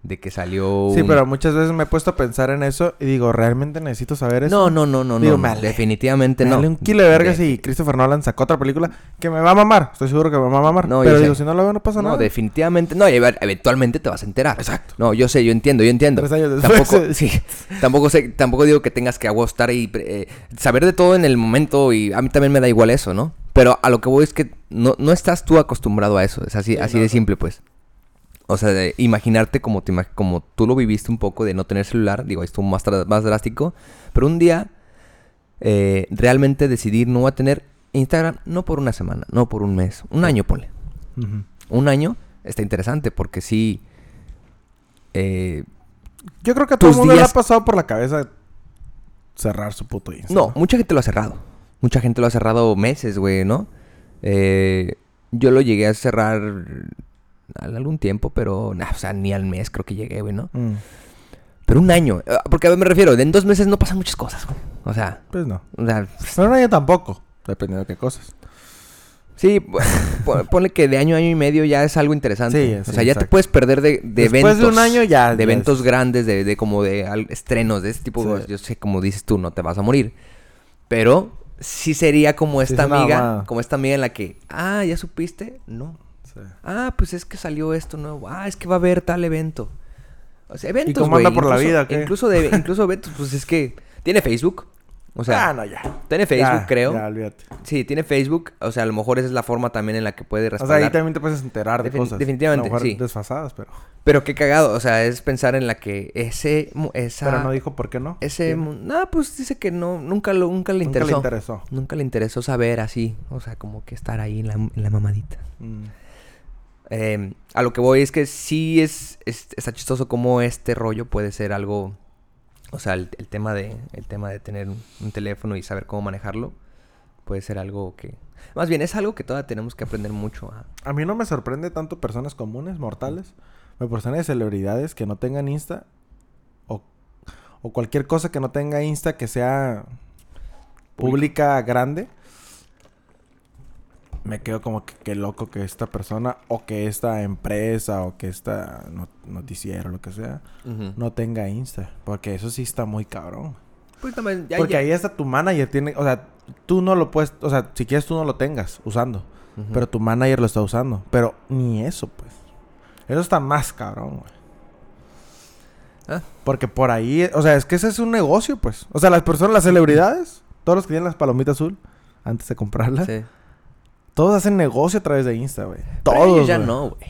de que salió Sí, un- pero muchas veces me he puesto a pensar en eso y digo, ¿realmente necesito saber eso? No, no, no, no, Digo, no, me no, ale- definitivamente Me no. vale un kilo de vergas De- y Christopher Nolan sacó otra película que me va a mamar. Estoy seguro que me va a mamar. No, pero sé. digo, si no lo veo no pasa No, nada. definitivamente. No, y ev- eventualmente te vas a enterar. Exacto. No, yo sé, yo entiendo, yo entiendo. Tres años después. Tampoco, sí, (laughs) tampoco sé, tampoco digo que tengas que a huevo estar ahí, eh, saber de todo en el momento y a mí también me da igual eso, ¿no? Pero a lo que voy es que no, no estás tú acostumbrado a eso, es así, Sí, así no, de no. simple, pues. O sea, de imaginarte como, te, como tú lo viviste un poco de no tener celular, digo, esto más, más drástico, pero un día eh, realmente decidir no va a tener Instagram, no por una semana, no por un mes, un año, ponle un año está interesante porque sí. eh, Yo creo que a todo el mundo le ha días- pasado por la cabeza cerrar su puto Insta. no, mucha gente lo ha cerrado. Mucha gente lo ha cerrado meses, güey, ¿no? Eh, yo lo llegué a cerrar algún tiempo, pero, nah, o sea, ni al mes creo que llegué, güey, ¿no? Mm, Pero un año. eh, Porque a ver, me refiero, en dos meses no pasan muchas cosas, güey. O sea, Pues no. o sea, Pero no yo tampoco. Dependiendo de qué cosas. sí, (laughs) ponle que de año a año y medio ya es algo interesante. Sí, o sí, sea, ya te puedes perder de, de Después eventos. de un año ya- De eventos es- grandes, de, de como de al- estrenos de este tipo. Sí. Yo sé, como dices tú, no te vas a morir. Pero sí sería como esta es amiga, como esta amiga en la que, ah, ¿ya supiste? No. Sí. Ah, pues es que salió esto nuevo. Ah, es que va a haber tal evento. O sea, eventos, cómo anda por la incluso- vida, o qué? Incluso, de, (laughs) incluso eventos, pues es que tiene Facebook. O sea, ah, no, ya. tiene Facebook, Ya, creo. Ya, olvídate. Sí, tiene Facebook. O sea, a lo mejor esa es la forma también en la que puede O sea, respaldar. ahí también te puedes enterar de Defin- cosas. definitivamente, A lo mejor sí. desfasadas, pero... Pero qué cagado. O sea, es pensar en la que ese... Esa, Pero no dijo por qué no. Ese... Sí. No, pues dice que no... Nunca, lo, nunca le Nunca interesó. le interesó. Nunca le interesó saber así. O sea, como que estar ahí en la, en la mamadita. Mm. Eh, a lo que voy es que sí es, es- está chistoso como este rollo puede ser algo, o sea, el, el tema de el tema de tener un, un teléfono y saber cómo manejarlo puede ser algo que, más bien es algo que todavía tenemos que aprender mucho a. A mí no me sorprende tanto personas comunes, mortales. Me personas de celebridades que no tengan Insta. O, o cualquier cosa que no tenga Insta que sea pública grande. Me quedo como que qué loco que esta persona o que esta empresa o que esta no- noticiero lo que sea no tenga Insta. Porque eso sí está muy cabrón. Pues también, ya- Porque ya- ahí está tu manager tiene, o sea, tú no lo puedes, o sea, si quieres tú no lo tengas usando, pero tu manager lo está usando, pero ni eso, pues. Eso está más cabrón, güey. Ah. Porque por ahí, o sea, es que ese es un negocio, pues. O sea, las personas, las celebridades, todos los que tienen las palomitas azul antes de comprarlas, Sí. Todos hacen negocio a través de Insta, güey. Pero Todos. ellos ya no, güey.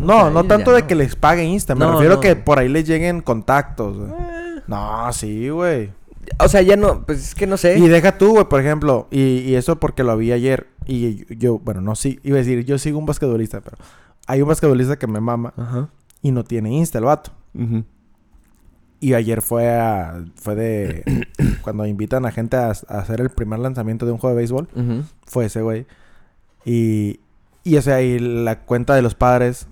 No, no tanto de no. que les pague Insta, me No, refiero no. que por ahí les lleguen contactos, güey. Eh, No, sí, güey. O sea, ya no, pues es que no sé. Y deja tú, güey, por ejemplo, y, y eso porque lo vi ayer. Y yo, bueno, no sí, iba a decir, yo sigo un basquetbolista, pero hay un basquetbolista que me mama Ajá. y no tiene Insta el vato. Ujú. Y ayer fue a, fue de, (coughs) cuando invitan a gente a, a hacer el primer lanzamiento de un juego de béisbol, Ujú. fue ese güey. Y, y o sea, y la cuenta de los padres,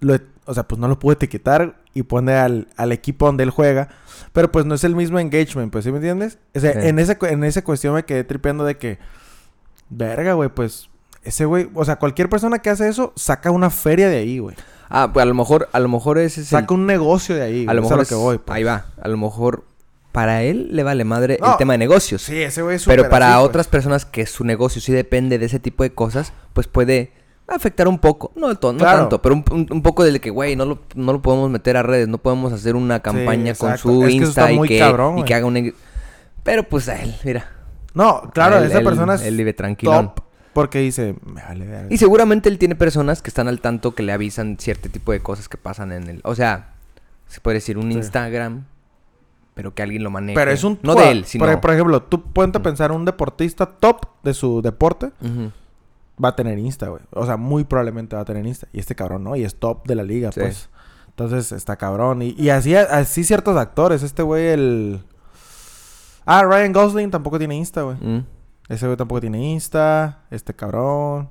lo, o sea, pues no lo pude etiquetar y pone al, al equipo donde él juega. Pero pues no es el mismo engagement, pues, ¿sí me entiendes? O sea, Sí. en, cu- en esa cuestión me quedé tripeando de que, verga, güey, pues ese güey, o sea, cualquier persona que hace eso saca una feria de ahí, güey. Ah, pues a lo mejor, a lo mejor ese es el- Saca un negocio de ahí. A lo mejor Eso es- es a lo que voy. pues. Ahí va. A lo mejor para él le vale madre el tema de negocios. Sí, ese güey es pero súper para así, pues. otras personas que su negocio sí depende de ese tipo de cosas, pues puede afectar un poco. No no Claro. tanto, pero un, un- un poco del que, güey, no lo, no lo podemos meter a redes, no podemos hacer una campaña con su Es Insta y, que, cabrón, y güey. que haga un... Pero pues a él, mira. No, claro, él- esa él- persona es Él vive tranquilón. top porque dice, me vale verga". Y seguramente él tiene personas que están al tanto que le avisan cierto tipo de cosas que pasan en el... O sea, se puede decir un Sí. Instagram, pero que alguien lo maneje. Pero es un... No de él, sino... Por, por ejemplo, tú ponte a pensar un deportista top de su deporte va a tener Insta, güey. O sea, muy probablemente va a tener Insta. Y este cabrón no, y es top de la liga, Sí. pues. Entonces está cabrón. Y, y así, así ciertos actores. Este güey, el. Ah, Ryan Gosling tampoco tiene Insta, güey. Mm. Ese güey tampoco tiene Insta. Este cabrón.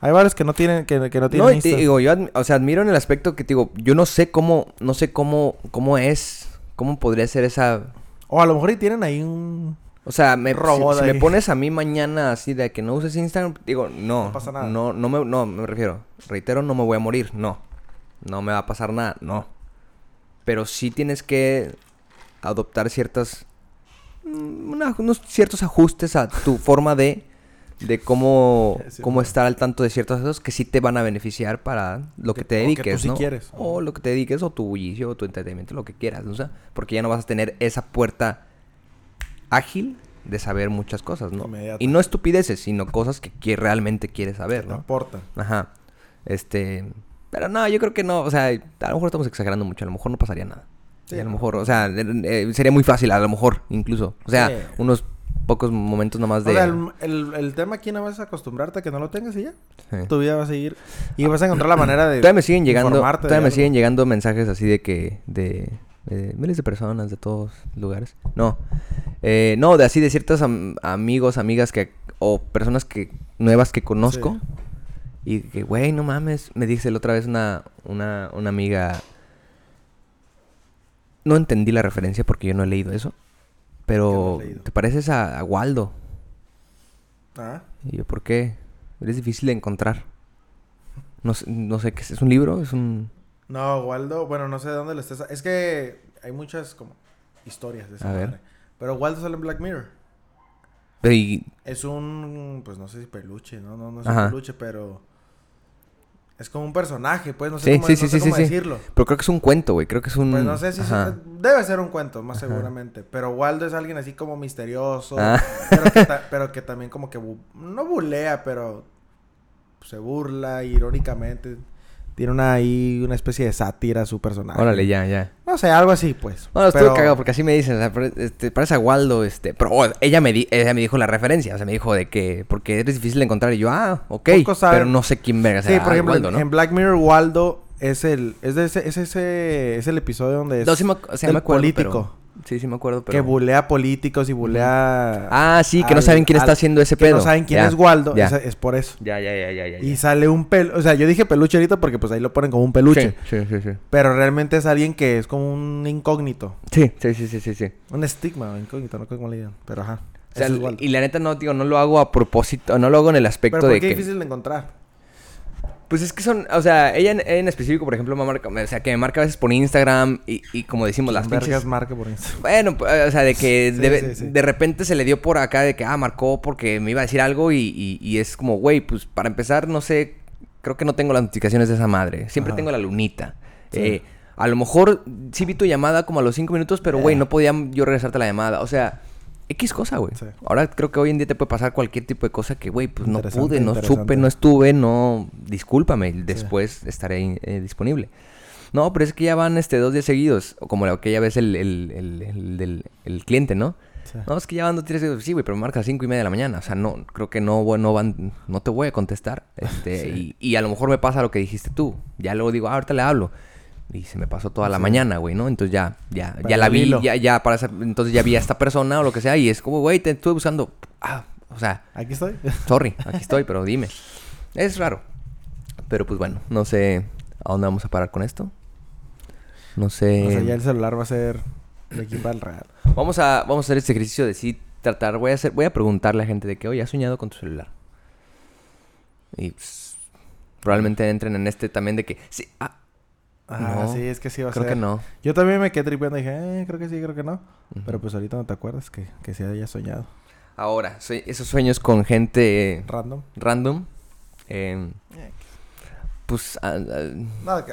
Hay varios que no tienen, que, que no tienen No, Insta. te digo, yo admi- o sea, admiro en el aspecto que te digo, yo no sé cómo, no sé cómo, cómo es, cómo podría ser esa, O a lo mejor y tienen ahí un. o sea, me, si, Robot si me ahí. pones a mí mañana así de que no uses Instagram, digo, no, No pasa nada. no, no me, no, me refiero, reitero, no me voy a morir, no, no me va a pasar nada, no, pero sí tienes que adoptar ciertas, mm, una- unos ciertos ajustes a tu forma de de cómo, Sí, cómo estar al tanto de ciertas cosas que sí te van a beneficiar para lo que Que- te que tú dediques, sí ¿no? quieres. O lo que te dediques, o tu bullicio, o tu entretenimiento, lo que quieras, ¿no? O sea, porque ya no vas a tener esa puerta ágil de saber muchas cosas, ¿no? Inmediata. Y no estupideces, sino cosas que, realmente quieres que saber, te ¿no? aportan. Ajá. Este... Pero no, yo creo que no, o sea, a lo mejor estamos exagerando mucho, a lo mejor no pasaría nada. Sí, a lo no. mejor, o sea, eh, eh, sería muy fácil, a lo mejor, incluso. O sea, Sí. unos pocos momentos nomás de... O sea, el, el, el tema aquí nada más es acostumbrarte a que no lo tengas y ya. Sí. Tu vida va a seguir. Y vas a encontrar la manera de. Todavía me siguen llegando, todavía me siguen llegando mensajes así de que de, de miles de personas de todos lugares. No, eh, no, de así de ciertos am- amigos, amigas que o personas que nuevas que conozco y que güey, no mames, me dice la otra vez una una una amiga. No entendí la referencia porque yo no he leído eso, pero te pareces a, a Waldo. Ah. Y yo, ¿por qué? Eres difícil de encontrar. No, sé- no sé qué es. ¿Es un libro? ¿Es un...? No, Waldo, bueno, no sé de dónde le estés. Es que hay muchas como historias de esa A ver. madre. Pero Waldo sale en Black Mirror. Y- Es un, pues no sé si peluche, no, no, no es Ajá. un peluche, pero es como un personaje, pues no sé Sí, cómo, sí, no sí, sé sí, cómo decirlo. Pero creo que es un cuento, güey. Creo que es un... Pues no sé si Ajá. debe ser un cuento, más Ajá. seguramente. Pero Waldo es alguien así como misterioso, Ah. pero, que ta- (laughs) pero que también como que bu- no bulea, pero se burla irónicamente. Tiene una ahí una especie de sátira a su personaje. Órale, ya, ya. No sé, algo así, pues. Bueno, estuve Pero- cagado porque así me dicen, o sea, este, parece a Waldo, este... Pero oh, ella, me di- ella me dijo la referencia, o sea, me dijo de que... Porque eres difícil de encontrar y yo, ah, ok. Pero no sé quién verga Sí, sea por ejemplo, Waldo, en- ¿no? en Black Mirror, Waldo es el. Es, de ese, es ese. Es el episodio donde es. No, sí me, ac- o sea, del me acuerdo, político. pero- Sí, sí me acuerdo, pero... Que bulea políticos y bulea. Ah, sí, que no saben quién está haciendo ese que pedo. no saben quién Ya, es Waldo. ya. es por eso. Ya, ya, ya, ya, ya. Y sale un peluche. O sea, yo dije peluche ahorita porque pues ahí lo ponen como un peluche. Sí, sí, sí, sí. Pero realmente es alguien que es como un incógnito. Sí, sí, sí, sí, sí, sí. Un estigma, incógnito, no sé cómo le digan. Pero ajá. O sea, ese es Waldo. y la neta no, digo, no lo hago a propósito, no lo hago en el aspecto Pero ¿por de que... es difícil de encontrar? Pues es que son, o sea, ella en, en específico, por ejemplo, me marca, o sea, que me marca a veces por Instagram y, y como decimos, las pinches... marca por Instagram. Bueno, o sea, de que Sí, de, sí, sí. de repente se le dio por acá de que, ah, marcó porque me iba a decir algo y, y- y es como, güey, pues para empezar, no sé, creo que no tengo las notificaciones de esa madre. Siempre Ajá. tengo la lunita. Eh, a lo mejor sí vi tu llamada como a los cinco minutos, pero, güey, Eh. no podía yo regresarte la llamada. O sea, X cosa, güey. Sí. Ahora creo que hoy en día te puede pasar cualquier tipo de cosa que, güey, pues no pude, no supe, no estuve, no... Discúlpame, después estaré eh, disponible. No, pero es que ya van este dos días seguidos, como aquella vez el, el, el, el del el cliente, ¿no? Sí. No, es que ya van dos días seguidos. Sí, güey, pero me marca cinco y media de la mañana. O sea, no, creo que no, no van, no te voy a contestar. Este, (laughs) y, y a lo mejor me pasa lo que dijiste tú. Ya luego digo, ah, ahorita le hablo. Y se me pasó toda la Sí. mañana, güey, ¿no? Entonces ya, ya, Para ya la vi, hilo. ya, ya para esa- entonces ya vi a esta persona o lo que sea. Y es como, güey, te estuve buscando. Ah, o sea, Aquí estoy. (laughs) sorry, aquí estoy, pero dime. Es raro. Pero pues bueno, no sé a dónde vamos a parar con esto. No sé. O sea, ya el celular va a ser de aquí para el real. Vamos a, vamos a hacer este ejercicio de sí tratar. Voy a hacer, voy a preguntarle a gente de que, oye, ¿has soñado con tu celular? Y pues, probablemente entren en este también de que... Sí, ah, Ah, No, sí, es que sí va a creo ser. que no. Yo también me quedé tripeando y dije, eh, creo que sí, creo que no. Pero pues ahorita no te acuerdas que, que se haya soñado. Ahora, esos sueños con gente eh, Random. random, eh, pues... ah, ah, Nada, que...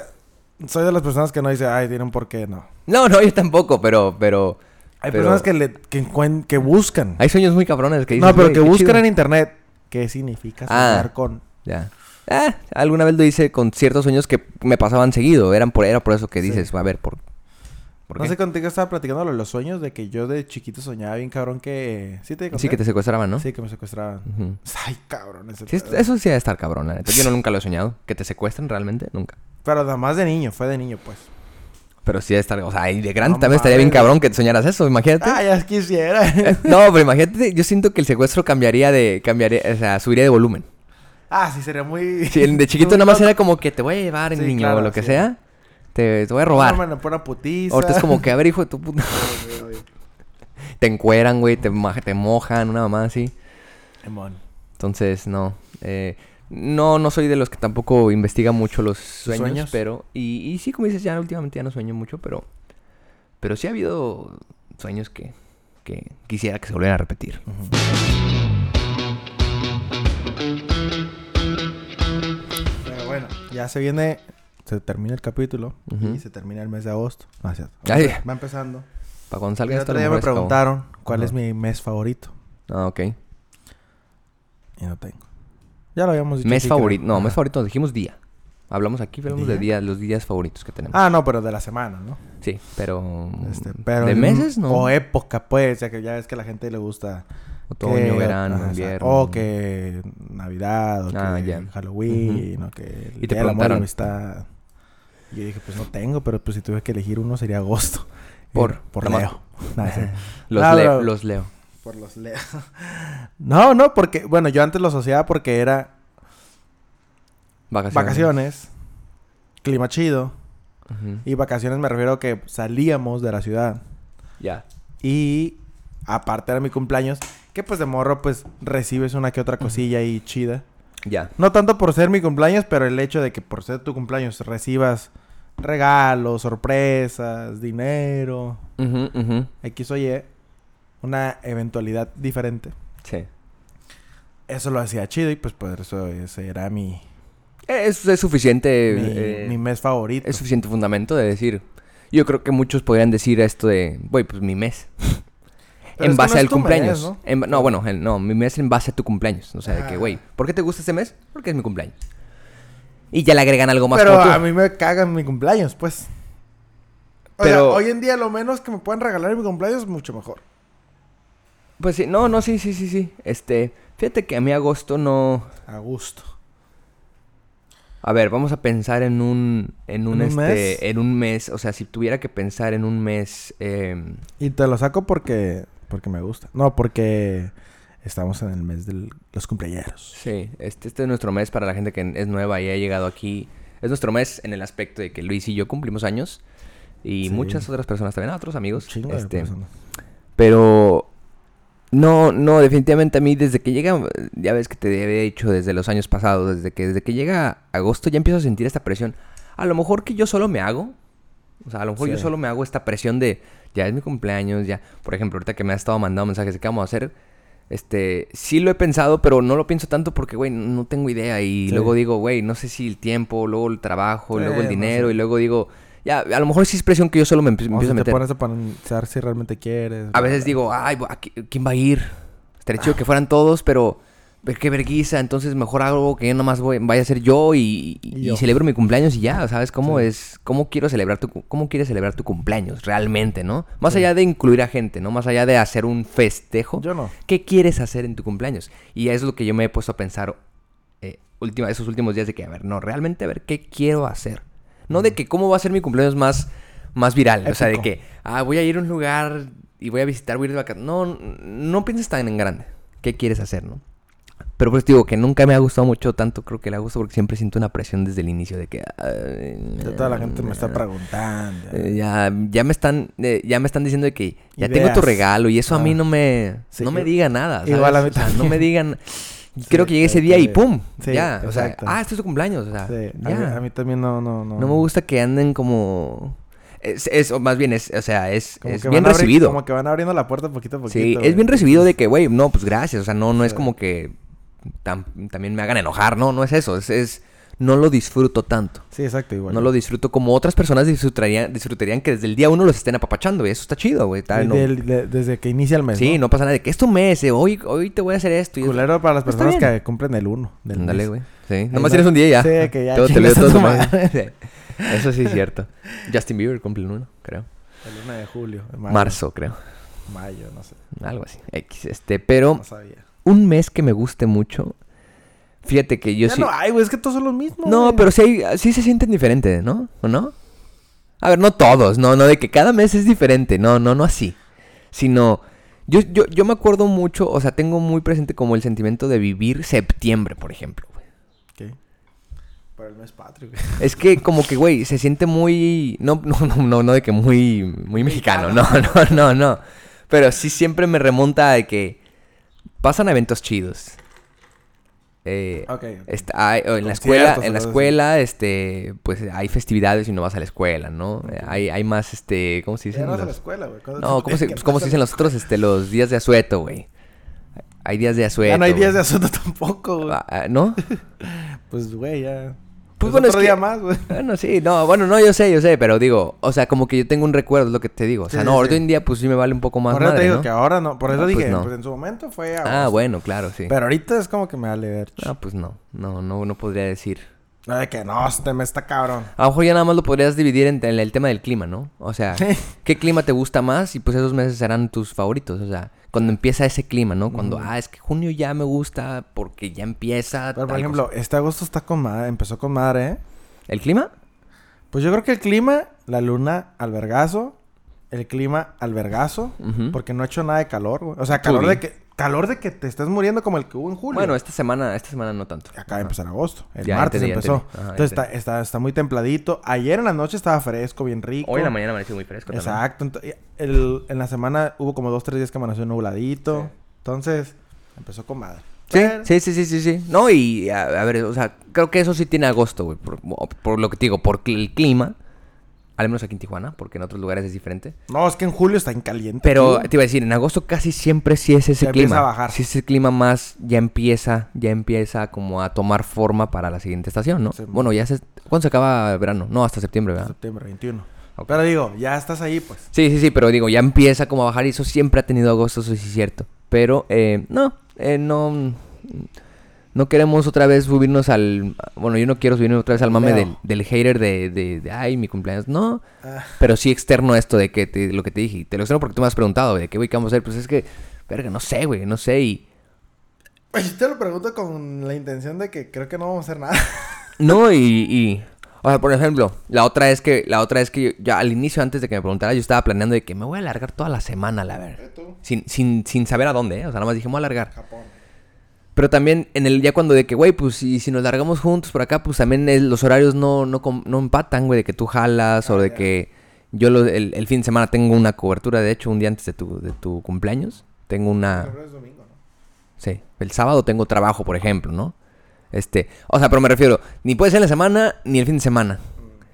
Soy de las personas que no dice, ay, tiene un porqué, no. no, no, yo tampoco, pero... pero Hay pero personas que, le, que, buscan. Hay sueños muy cabrones que dices, no, pero "Güey, que qué buscan chido". en internet. ¿Qué significa Ah. soñar con...? Ya. Ah, alguna vez lo hice con ciertos sueños que me pasaban seguido. Eran por, era por eso que Sí. dices, a ver, por... ¿por No qué? sé, contigo estaba platicando los sueños de que yo de chiquito soñaba bien cabrón que... ¿Sí te conté? Sí, que te secuestraban, ¿no? Sí, que me secuestraban. Ay, cabrón. Ese Sí, eso sí debe estar cabrón, la neta. Yo no, nunca lo he soñado. ¿Que te secuestren realmente? Nunca. Pero nada más de niño, fue de niño, pues. Pero sí debe estar... O sea, y de grande No también estaría bien cabrón que te soñaras eso, imagínate. Ah, ya quisiera. (laughs) No, pero imagínate, yo siento que el secuestro cambiaría de... cambiaría, o sea, subiría de volumen. Ah, sí, sería muy... (laughs) Si el de chiquito nada más era como que te voy a llevar, Sí, niño, claro, o lo que sí. sea. Te, te voy a robar. No, una putiza. Ahorita es como que, a ver, hijo de tu puta... (laughs) te encueran, güey, te, mojan, una mamá así. Entonces, no. eh, no, no soy de los que tampoco investiga mucho los sueños, ¿Sueños? pero... Y, y sí, como dices, ya últimamente ya no sueño mucho, pero... Pero sí ha habido sueños que, que quisiera que se volvieran a repetir. Bueno, ya se viene... Se termina el capítulo y se termina el mes de agosto. No, es. Ay. Va empezando. Para cuando El salga esto, otro día me preguntaron cuál es mi mes favorito. Ah, ok. Y no tengo. Ya lo habíamos dicho. Mes favorito. No, Ajá. mes favorito, dijimos día. Hablamos aquí, hablamos de ¿Día? días, los días favoritos que tenemos. Ah, no, pero de la semana, ¿no? Sí, pero... Este, pero ¿De el- meses? No. O época, pues. Ya que ya ves que a la gente le gusta... Otoño, que- verano, ajá, invierno. O que Navidad, o Ah, que. Halloween, o que el Y te Amor la amistad. Y yo dije, pues no tengo, pero pues si tuve que elegir uno sería agosto. (laughs) Por- por nada más. Leo. (laughs) Nada, sí. Los, No, leo, pero- los leo. Por los Leo. (laughs) no, no, porque, bueno, yo antes lo asociaba porque era Vacaciones. vacaciones, clima chido. Y vacaciones me refiero a que salíamos de la ciudad. Ya. Y aparte era mi cumpleaños, que pues de morro pues recibes una que otra cosilla ahí chida. Ya. No tanto por ser mi cumpleaños, pero el hecho de que por ser tu cumpleaños recibas regalos, sorpresas, dinero. X o Y, una eventualidad diferente. Sí. Eso lo hacía chido y pues por eso ese era mi, Es, es suficiente. mi, eh, mi mes favorito. es suficiente fundamento de decir. Yo creo que muchos podrían decir esto de, güey, pues mi mes. (laughs) Pero en base al cumpleaños. mes, ¿no? En bueno, no, mi mes en base a tu cumpleaños. O sea, de que, Ah. güey, ¿por qué te gusta este mes? Porque es mi cumpleaños. Y ya le agregan algo más Pero como tú. a mí me cagan mi cumpleaños, pues. O Pero- sea, hoy en día lo menos que me puedan regalar en mi cumpleaños es mucho mejor. Pues sí, no, no, sí, sí, sí, sí. Este, fíjate que a mí agosto no... A gusto. A ver, vamos a pensar en un... En un, ¿En un este... mes? En un mes. O sea, si tuviera que pensar en un mes... em, Y te lo saco porque porque me gusta. No, porque estamos en el mes de los cumpleaños. Sí, este, este es nuestro mes para la gente que es nueva y ha llegado aquí. Es nuestro mes en el aspecto de que Luis y yo cumplimos años. Y Sí. muchas otras personas también, otros amigos. Chingo este, pero no, no, definitivamente a mí desde que llega, ya ves que te había dicho desde los años pasados, desde que desde que llega agosto ya empiezo a sentir esta presión. A lo mejor que yo solo me hago, o sea, a lo mejor yo solo me hago esta presión de ya es mi cumpleaños, ya, por ejemplo, ahorita que me has estado mandando mensajes de qué vamos a hacer, este, sí lo he pensado, pero no lo pienso tanto porque, güey, no tengo idea. Y Sí. luego digo, güey, no sé si el tiempo, luego el trabajo, luego el no dinero, sé. y luego digo, ya, a lo mejor sí es presión que yo solo me, empie- me O empiezo sea, a te meter. pones a pensar si realmente quieres. A veces digo, ay, ¿a qui- ¿quién va a ir? Estaría chido que fueran todos, pero qué verguiza, entonces mejor algo que yo nomás voy, vaya a ser yo y, celebro mi cumpleaños y ya, ¿sabes? ¿Cómo Sí. es? ¿Cómo quiero celebrar tu, cómo quieres celebrar tu cumpleaños realmente, no? Más Sí. allá de incluir a gente, ¿no? Más allá de hacer un festejo. Yo no. ¿Qué quieres hacer en tu cumpleaños? Y eso es lo que yo me he puesto a pensar eh, última, esos últimos días de que, a ver, no, realmente a ver qué quiero hacer. No de que cómo va a ser mi cumpleaños más, más viral. O sea, de que, ah, voy a ir a un lugar y voy a visitar, voy a ir de vacaciones. No, no pienses tan en grande. ¿Qué quieres hacer, no? Pero pues digo que nunca me ha gustado mucho tanto, creo que le ha gustado porque siempre siento una presión desde el inicio de que... ay, Ya toda la gente me está preguntando. eh, ya, ya me están, eh, ya me están diciendo de que ya tengo tu regalo y eso a mí Ah. no me, Sí, no me diga nada. ¿sabes? igual a mí O sea, no me digan. (laughs) quiero que llegue ese día y ¡pum! Sí, ya, o sea, ah, este es tu cumpleaños, o sea, Sí, a ya. mí, a mí también no, no, no. No me gusta que anden como... Es, es- o más bien, es, o sea, es, Como es que bien recibido. Como que van abriendo la puerta poquito a poquito. Sí, güey. es bien recibido de que, güey, no, pues gracias. O sea, no, no es Sí. como que tam- también me hagan enojar, no, no es eso. Es, es, no lo disfruto tanto. Sí, exacto, igual. No lo disfruto como otras personas disfrutarían, disfrutarían que desde el día uno los estén apapachando, güey. Eso está chido, güey. Desde, no- el- de- desde que inicia el mes. sí, no pasa nada de que es tu mes, eh, hoy, hoy te voy a hacer esto. y- Culero para las personas que cumplen el 1 del Ándale, güey. Sí, nomás tienes un día y ya. Sí, que ya (laughs) Todo te leo todo tu tu mes. madre. (laughs) Sí. Eso sí es cierto. Justin Bieber cumple el uno, creo. El 1 de julio. mayo. Marzo, creo. Mayo, no sé. Algo así. X, este, pero No sabía. Un mes que me guste mucho. Fíjate que yo ya sí. no hay, güey. Es que todos son los mismos. No, güey. pero sí, sí se sienten diferentes, ¿no? ¿O no? A ver, no todos, no, no, de que cada mes es diferente, no, no, no así. Sino, yo, yo, yo me acuerdo mucho, o sea, tengo muy presente como el sentimiento de vivir septiembre, por ejemplo, güey. ¿Qué? Para el mes patrio, güey. (laughs) Es que como que, güey, se siente muy... No, (laughs) no, no, no, no de que muy, muy mexicano, no, no, no, no. Pero sí siempre me remonta a que pasan eventos chidos. Eh, Ok. Está, hay- en la escuela, en la escuela, este, pues hay festividades y no vas a la escuela, ¿no? Eh, Hay, hay más, este, ¿cómo se dicen? no vas a la Los- escuela, güey. ¿Cuándo No, ¿cómo se, pues, ¿cómo se dicen los otros? Este, los días de asueto, güey. Hay días de asueto. Ya no hay días de güey. asunto (laughs) tampoco, güey. Ah, ah, ¿No? (laughs) Pues, güey, ya. Pues Es bueno, otro es que- día más, güey. Bueno, sí, no, bueno, no, yo sé, yo sé, pero digo, o sea, como que yo tengo un recuerdo, es lo que te digo. O sea, Sí, no, sí, ahorita en día, pues sí me vale un poco más Por eso te digo ¿no? que ahora no. Por eso No, pues dije, no. pues en su momento fue Ah, agosto. bueno, claro, sí. Pero ahorita es como que me vale ver. Ah, pues no, no, no, no podría decir. No, de que no, este me está cabrón. A lo mejor ya nada más lo podrías dividir en, en el tema del clima, ¿no? O sea, ¿qué clima te gusta más? Y pues esos meses serán tus favoritos. O sea, cuando empieza ese clima, ¿no? Cuando, ah, es que junio ya me gusta porque ya empieza. Pero, por ejemplo, cosa. este agosto está con madre. Empezó con madre, ¿eh? ¿El clima? Pues yo creo que el clima, la luna al vergazo, el clima al vergazo, Ujú. porque no ha hecho nada de calor, güey. O sea, calor de que calor de que te estés muriendo como el que hubo en julio. Bueno, esta semana, esta semana no tanto. Acaba de empezar agosto. El Ya, martes entendí, empezó. entendí. Ajá, Entonces está, está, está muy templadito. Ayer en la noche estaba fresco, bien rico. Hoy en la mañana amaneció muy fresco también. Exacto. Y el- en la semana hubo como dos, tres días que amaneció nubladito. Entonces, empezó con madre. Sí, Pero- sí, sí, sí, sí, sí. No, y a, a ver, o sea, creo que eso sí tiene agosto, güey. Por, por lo que te digo, por el clima. Al menos aquí en Tijuana, porque en otros lugares es diferente. No, es que en julio está en caliente. Pero te iba a decir, en agosto casi siempre sí es ese Ya clima. empieza a bajar. Sí es ese clima más, ya empieza, ya empieza como a tomar forma para la siguiente estación, ¿no? Sí. Bueno, ya se... ¿Cuándo se acaba el verano? No, hasta septiembre, ¿verdad? Septiembre 21. Ok. Pero digo, ya estás ahí, pues. Sí, sí, sí, pero digo, ya empieza como a bajar y eso siempre ha tenido agosto, eso sí es cierto. Pero, eh, no, eh, no... No queremos otra vez subirnos al... Bueno, yo no quiero subirme otra vez al mame del, del hater de, de, de, Ay, mi cumpleaños. No, Ah, pero sí externo esto de que te- lo que te dije. Te lo externo porque tú me has preguntado, de qué, güey, qué vamos a hacer. Pues es que, verga, no sé, güey, no sé. Y... Pues yo te lo pregunto con la intención de que creo que no vamos a hacer nada. (laughs) No, y, y... O sea, por ejemplo, la otra es que... La otra es que yo, ya al inicio, antes de que me preguntara, yo estaba planeando de que me voy a alargar toda la semana, la verdad. Tú, Sin, sin, sin saber a dónde, ¿eh? O sea, nada más dije, me voy a alargar. Japón. Pero también en el ya cuando de que, güey, pues si, si nos largamos juntos por acá, pues también el- los horarios no, no, no empatan, güey, de que tú jalas o Ah, de ya. que yo lo- el, el fin de semana tengo una cobertura, de hecho, un día antes de tu, de tu cumpleaños. Tengo una... Pero es domingo, ¿no? Sí, el sábado tengo trabajo, por ejemplo, ¿no? Este, o sea, pero me refiero, ni puede ser en la semana ni el fin de semana.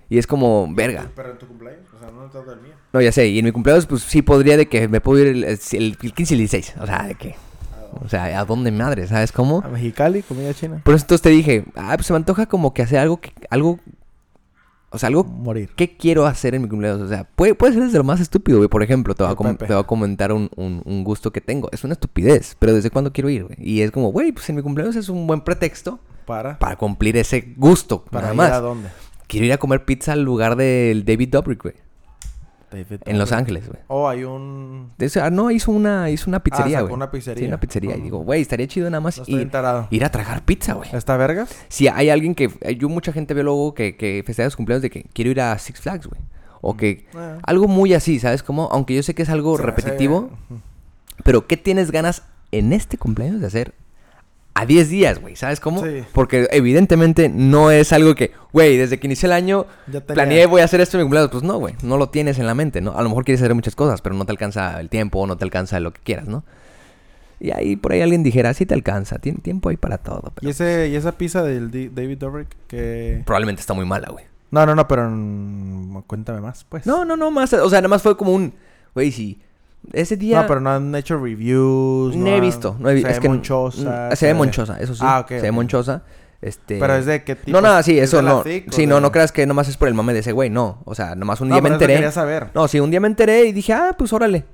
Y es como, verga. Pero en tu cumpleaños, o sea, no en todo el mío. No, ya sé, y en mi cumpleaños, pues sí podría de que me puedo ir el, el, el 15 y el 16. O sea, de que... O sea, ¿a dónde madre? ¿Sabes cómo? A Mexicali, comida china. Por eso entonces te dije, ah, pues se me antoja como que hacer algo que, algo, o sea, algo Morir. que quiero hacer en mi cumpleaños. O sea, puede, puede ser desde lo más estúpido, güey. Por ejemplo, te voy a, te voy a comentar un, un- un gusto que tengo. Es una estupidez, pero ¿desde cuándo quiero ir, güey? Y es como, güey, pues en mi cumpleaños es un buen pretexto Para. para cumplir ese gusto, Para nada ir más. a dónde. Quiero ir a comer pizza al lugar del David Dobrik, güey. David En Los. Ángeles, güey. Oh, hay un. De ah, no, hizo una, hizo una pizzería, sacó güey. una pizzería. Sí, una pizzería. Y digo, güey, estaría chido nada más No ir, a tragar pizza, güey. ¿Está vergas? Si hay alguien que... eh, Yo mucha gente veo luego que, que festeja sus cumpleaños de que quiero ir a Six Flags, güey. O que... Ah. Algo muy así, ¿sabes cómo? Aunque yo sé que es algo repetitivo. Pero ¿qué tienes ganas en este cumpleaños de hacer? A 10 días, güey. ¿Sabes cómo? Sí. Porque evidentemente no es algo que... Güey, desde que inicié el año... Tenía- Planeé, voy a hacer esto en mi cumpleaños. Pues no, güey. No lo tienes en la mente, ¿no? A lo mejor quieres hacer muchas cosas, pero no te alcanza el tiempo, no te alcanza lo que quieras, ¿no? Y ahí por ahí alguien dijera, sí te alcanza, tiene tiempo ahí para todo. pero ¿Y, ese, y esa pizza del David Dobrik que... Probablemente está muy mala, güey. No, no, no, pero cuéntame más, pues. No, no, no, más, o sea, nada más fue como un, güey, sí, ese día... No, pero no han hecho reviews. No he visto, no he visto. Se es ve que monchosa. Se ve monchosa, eso sí. Ah, ok, Se ve monchosa. Este... Pero es de qué tipo. No, nada, sí, ¿Es eso no. thick Sí, de- no, no creas que nomás es por el mame de ese güey, no. O sea, nomás un No, día me pero enteré. saber. No, sí, un día me enteré y dije, ah, pues órale.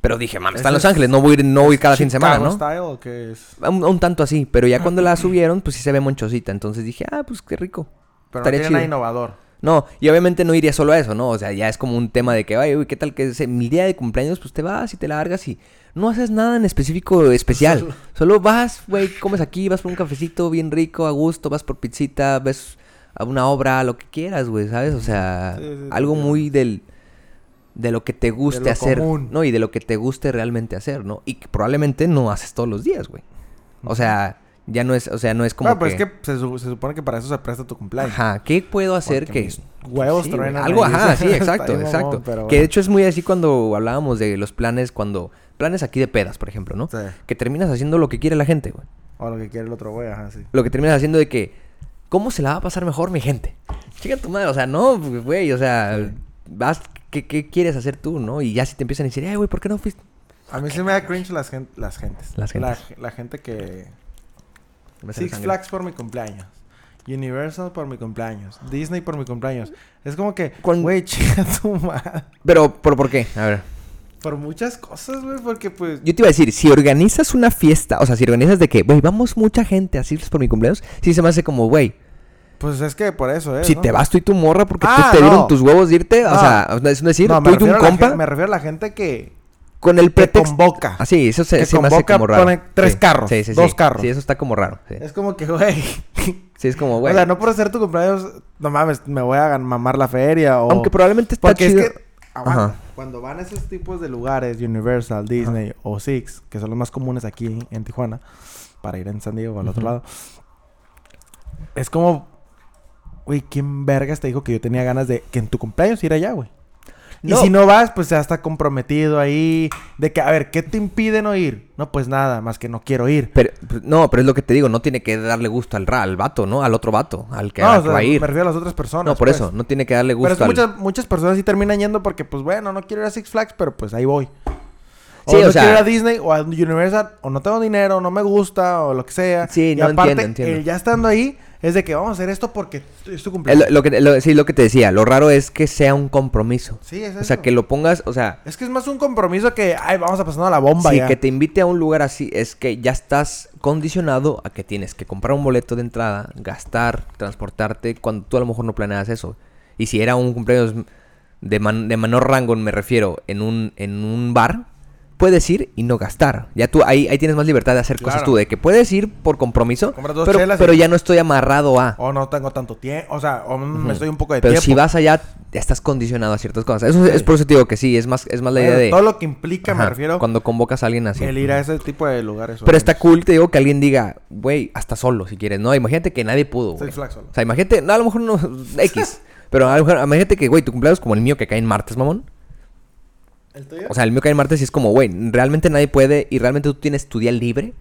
Pero dije, mames, está en ¿Ese Los es- Ángeles, no voy a ir, no voy a ir cada fin de semana, ¿no? style o qué es? Un, un tanto así, pero ya cuando la (clears throat) subieron, pues sí se ve monchosita. Entonces dije, ah, pues qué rico. Pero no Estaría tiene nada innovador. No, y obviamente no iría solo a eso, ¿no? O sea, ya es como un tema de que, ay, uy, ¿qué tal que es mi día de cumpleaños? Pues te vas y te largas y no haces nada en específico especial. (laughs) Solo vas, güey, comes aquí, vas por un cafecito bien rico, a gusto, vas por pizzita, ves a una obra, lo que quieras, güey, ¿sabes? O sea, Sí, sí, te algo muy del de lo que te guste hacer, común. ¿no? Y de lo que te guste realmente hacer, ¿no? Y que probablemente no haces todos los días, güey. O sea, ya no es, o sea, no es como Bueno, pero que, es que se, se supone que para eso se presta tu cumpleaños. Ajá, ¿qué puedo hacer Porque que mis huevos Sí, truenan. Algo, ajá, sí, (laughs) exacto, exacto. mamón, pero Que de hecho es muy así cuando hablábamos de los planes, cuando... Planes aquí de pedas, por ejemplo, ¿no? Sí. Que terminas haciendo lo que quiere la gente, güey. O lo que quiere el otro güey, ajá, sí. Lo que terminas haciendo de que... ¿Cómo se la va a pasar mejor mi gente? Chica tu madre, o sea, no, güey, o sea... Vas... ¿qué, ¿Qué quieres hacer tú, no? Y ya si te empiezan a decir, ay, güey, ¿por qué no fuiste? A mí sí me da cringe las, gen- las gentes. Las La, gentes. la gente que... Six. Flags por mi cumpleaños. Universal por mi cumpleaños. Disney por mi cumpleaños. Es como que, güey, (laughs) chica tu madre. Pero, ¿por, ¿por qué? A ver. Por muchas cosas, güey, porque pues... Yo te iba a decir, si organizas una fiesta, o sea, si organizas de que, güey, vamos mucha gente así por mi cumpleaños, sí se me hace como, güey, Pues es que por eso, ¿eh? Si ¿no? te vas tú y tu morra porque Ah, tú te dieron tus huevos de irte, o sea, es decir, tú y a la compa me refiero a la gente que... con el pretexto. convoca. Ah, sí, eso se, que se me hace convoca, como raro. tres Sí. carros, Sí, sí, dos carros. Sí, eso está como raro. Es como que, güey... (laughs) Sí, es como, güey. O sea, no por hacer tu cumpleaños, no mames, me voy a mamar la feria o... Aunque probablemente está Porque chido. es que, aguanta, cuando van a esos tipos de lugares, Universal, Disney o Six, que son los más comunes aquí en, Tijuana, para ir en San Diego o al otro lado, es como, güey, ¿quién vergas te dijo que yo tenía ganas de que en tu cumpleaños ir allá, güey? No. Y si no vas, pues ya está comprometido ahí. De que, a ver, ¿qué te impide no ir? No, pues nada, más que no quiero ir. Pero, pues, no, pero es lo que te digo, no tiene que darle gusto al, ra- al vato, ¿no? Al otro vato, al que, no, al o que sea, va a ir. me refiero a las otras personas. No, por pues. eso, no tiene que darle Pero gusto es que al... muchas, muchas personas sí terminan yendo porque, pues bueno, no quiero ir a Six Flags, pero pues ahí voy. O Sí, no o sea- quiero ir a Disney o a Universal, o no tengo dinero, o no me gusta, o lo que sea. Sí, y no, aparte, entiendo, entiendo. el ya estando ahí, es de que vamos a hacer esto porque es tu Es cumpleaños. lo, lo que, lo- sí, lo que te decía, lo raro es que sea un compromiso. Sí, es O sea, eso. que lo pongas, o sea, Es que es más un compromiso que, ay, vamos a pasar a la bomba Sí, ya. que te invite a un lugar así es que ya estás condicionado a que tienes que comprar un boleto de entrada, gastar, transportarte, cuando tú a lo mejor no planeas eso. Y si era un cumpleaños de, man- de menor rango, me refiero, en un, en un bar, puedes ir y no gastar. Ya tú ahí, ahí tienes más libertad de hacer cosas tú, de que puedes ir por compromiso, dos pero, y- pero ya no estoy amarrado a... O no tengo tanto tiempo, o sea, o me estoy un poco de Pero tiempo. si vas allá, ya estás condicionado a ciertas cosas. Eso es- Sí. es por eso te digo que sí, es más, es más la idea de... Todo lo que implica, me refiero, Cuando convocas a alguien así. el ir a ese tipo de lugares. Pero está cool, te digo, que alguien diga, güey, hasta solo si quieres, ¿no? Imagínate que nadie pudo, güey. Six Flags solo. O sea, imagínate, no, a lo mejor no, (laughs) X. pero a lo mejor, imagínate que, güey, tu cumpleaños es como el mío que cae en martes, mamón. ¿El tuyo? O sea, el mío cae en martes y es como, güey, realmente nadie puede y realmente tú tienes tu día libre.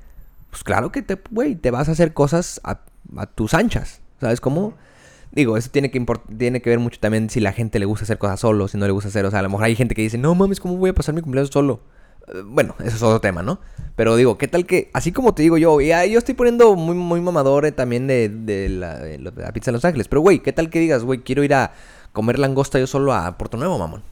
Pues claro que te, güey, te vas a hacer cosas a, a tus anchas. ¿Sabes cómo? Digo, eso tiene que, tiene que ver mucho también si la gente le gusta hacer cosas solo, si no le gusta hacer. O sea, a lo mejor hay gente que dice, no mames, ¿cómo voy a pasar mi cumpleaños solo? Eh, Bueno, eso es otro tema, ¿no? Pero digo, ¿qué tal que, así como te digo yo, y ah, yo estoy poniendo muy, muy mamador eh, también de, de la, de la pizza en Los Ángeles, pero güey, ¿qué tal que digas, güey, quiero ir a comer langosta yo solo a Puerto Nuevo, mamón?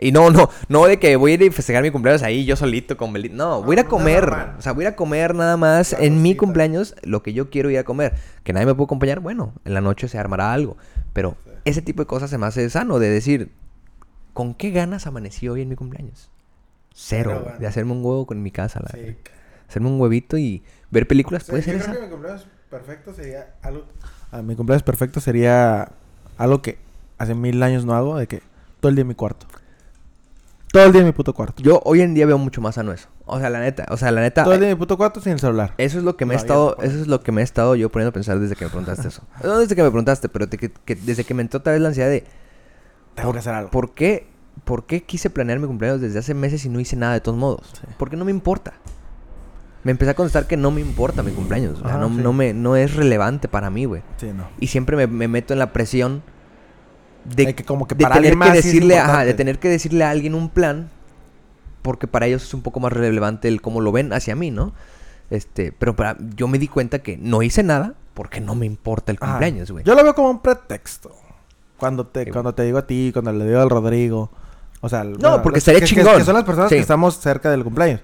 Y no, no, no de que voy a ir a festejar mi cumpleaños ahí yo solito con Belinda. No, voy a ir a comer. O sea, voy a ir a comer nada más en mi cumpleaños lo que yo quiero ir a comer. Que nadie me puede acompañar, bueno, en la noche se armará algo. Pero Sí. ese tipo de cosas se me hace sano de decir, ¿con qué ganas amanecí hoy en mi cumpleaños? Cero, de hacerme un huevo con mi casa, la Sí. Hacerme un huevito y ver películas, Sí, puede yo ser creo esa. que mi cumpleaños perfecto sería algo... Ah, mi cumpleaños perfecto sería algo que hace mil años no hago, de que todo el día en mi cuarto. Todo el día en mi puto cuarto. Yo hoy en día veo mucho más sano eso. O sea, la neta, o sea, la neta. Todo el día en mi puto cuarto sin el celular. Eso es lo que me he No, yo estado, eso es lo que me he estado yo poniendo a pensar desde que me preguntaste eso. (laughs) No desde que me preguntaste, pero de que, que- desde que me entró otra vez la ansiedad de Tengo que hacer algo. ¿por qué ¿por qué quise planear mi cumpleaños desde hace meses y no hice nada de todos modos? Porque no me importa. Me empecé a contestar que no me importa mi cumpleaños. o sea, no, sí. no me, no es relevante para mí, güey. Sí, no. Y siempre me, me meto en la presión de, De que como que de para tener alguien más que decirle, ajá, de tener que decirle a alguien un plan, porque para ellos es un poco más relevante el cómo lo ven hacia mí, ¿no? Este, pero para, yo me di cuenta que no hice nada porque no me importa el cumpleaños, güey. Yo lo veo como un pretexto. Cuando te, Sí, cuando te digo a ti, cuando le digo al Rodrigo. O sea, No, porque los- estaría que- que- chingón. Que son las personas Sí. que estamos cerca del cumpleaños.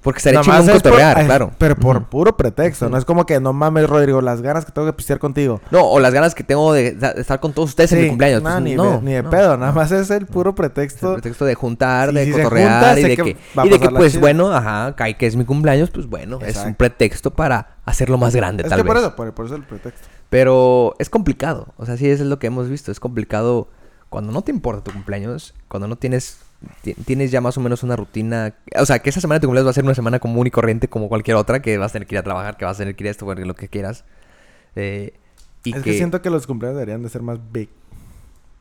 Porque estaría chingón por- cotorrear, es- claro. Pero por puro pretexto. No es como que no mames, Rodrigo, las ganas que tengo que pistear contigo. No, o las ganas que tengo de, de estar con todos ustedes en mi cumpleaños. no, pues, ni, no, de, ni de no. pedo. Nada más es el puro Es el pretexto. pretexto de juntar, de si cotorrear junta, y de que que, y de que pues bueno, ajá, cae que es mi cumpleaños, pues bueno, es un pretexto para hacerlo más grande, Es tal que vez. por eso, por, por eso el pretexto. Pero es complicado. O sea, sí, eso es lo que hemos visto. Es complicado cuando no te importa tu cumpleaños, cuando no tienes ti- tienes ya más o menos una rutina. O sea, que esa semana de tu cumpleaños va a ser una semana común y corriente como cualquier otra, que vas a tener que ir a trabajar, que vas a tener que ir a esto, lo que quieras. Eh, y es que, que... siento que los cumpleaños deberían de ser más big.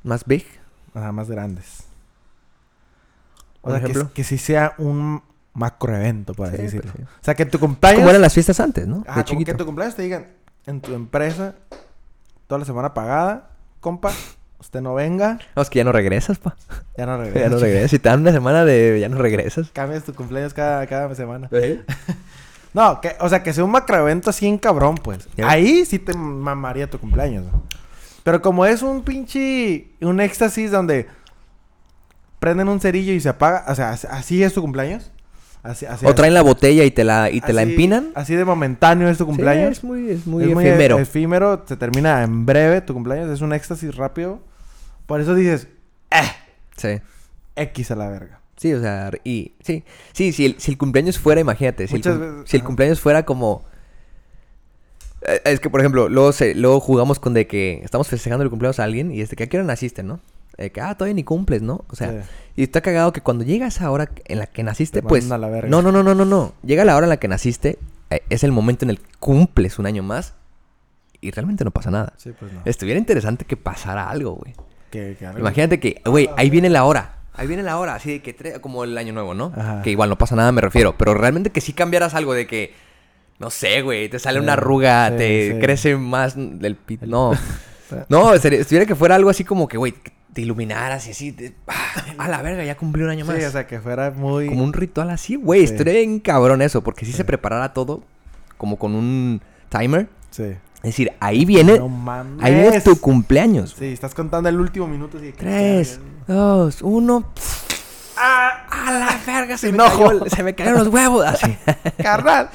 más big, Ajá, más grandes. O por sea, que, ejemplo. que sí sea un macro evento, por así Sí, decirlo. pues sí. O sea, que tu cumpleaños... como eran las fiestas antes, ¿no? Ajá, de como que tu cumpleaños te digan, en tu empresa, toda la semana pagada, compa, usted no venga, No, es que ya no regresas, pa. ya no regresa. (laughs) Ya no regresas. Si te dan una semana de ya no regresas. Cambias tu cumpleaños cada, cada semana. (laughs) No, que, o sea, que sea un macroevento así en cabrón, pues. Ahí sí te mamaría tu cumpleaños. ¿no? Pero como es un pinche... Un éxtasis donde prenden un cerillo y se apaga. O sea, as- así es tu cumpleaños. Así, así O traen la botella y te la, y te la empinan. Así de momentáneo es tu Sí, cumpleaños. es muy, es muy Es efímero. efímero. Se termina en breve tu cumpleaños. Es un éxtasis rápido. Por eso dices... Eh, Sí. X a la verga. Sí, o sea, y sí, sí, si el, si el cumpleaños fuera, imagínate, si, el, Muchas cum- veces- si el cumpleaños fuera como... Eh, Es que, por ejemplo, luego, se, luego jugamos con de que estamos festejando el cumpleaños a alguien y este que a qué hora naciste, ¿no? Eh, que, ah, todavía ni cumples, ¿no? O sea, Sí. y está cagado que cuando llega esa hora en la que naciste, Te pues... a la verga. No, no, no, no, no, no. Llega la hora en la que naciste, eh, es el momento en el que cumples un año más y realmente no pasa nada. Sí, pues no. Estuviera interesante que pasara algo, güey. Que- que algo- Imagínate que, güey, ahí viene la hora. Ahí viene la hora, así de que tre- como el año nuevo, ¿no? Ajá. Que igual no pasa nada, me refiero. Pero realmente que sí cambiaras algo de que, no sé, güey, te sale Sí, una arruga, sí, te sí. crece más del pit. El- No. (laughs) no, sería- estuviera que fuera algo así como que, güey, te iluminaras y así. te- ah, a la verga, ya cumplí un año más. Sí, o sea, que fuera muy... Como un ritual así, güey. Sí. Bien cabrón eso, porque si Sí. se preparara todo como con un timer. Sí. Es decir, ahí viene, No mames. ahí viene tu cumpleaños. Sí, estás contando el último minuto. Así, Tres, dos, uno. ¡Ah! ¡A la verga! Se, me, cayó se me cayeron los huevos. Así. (laughs) ¡Carnal!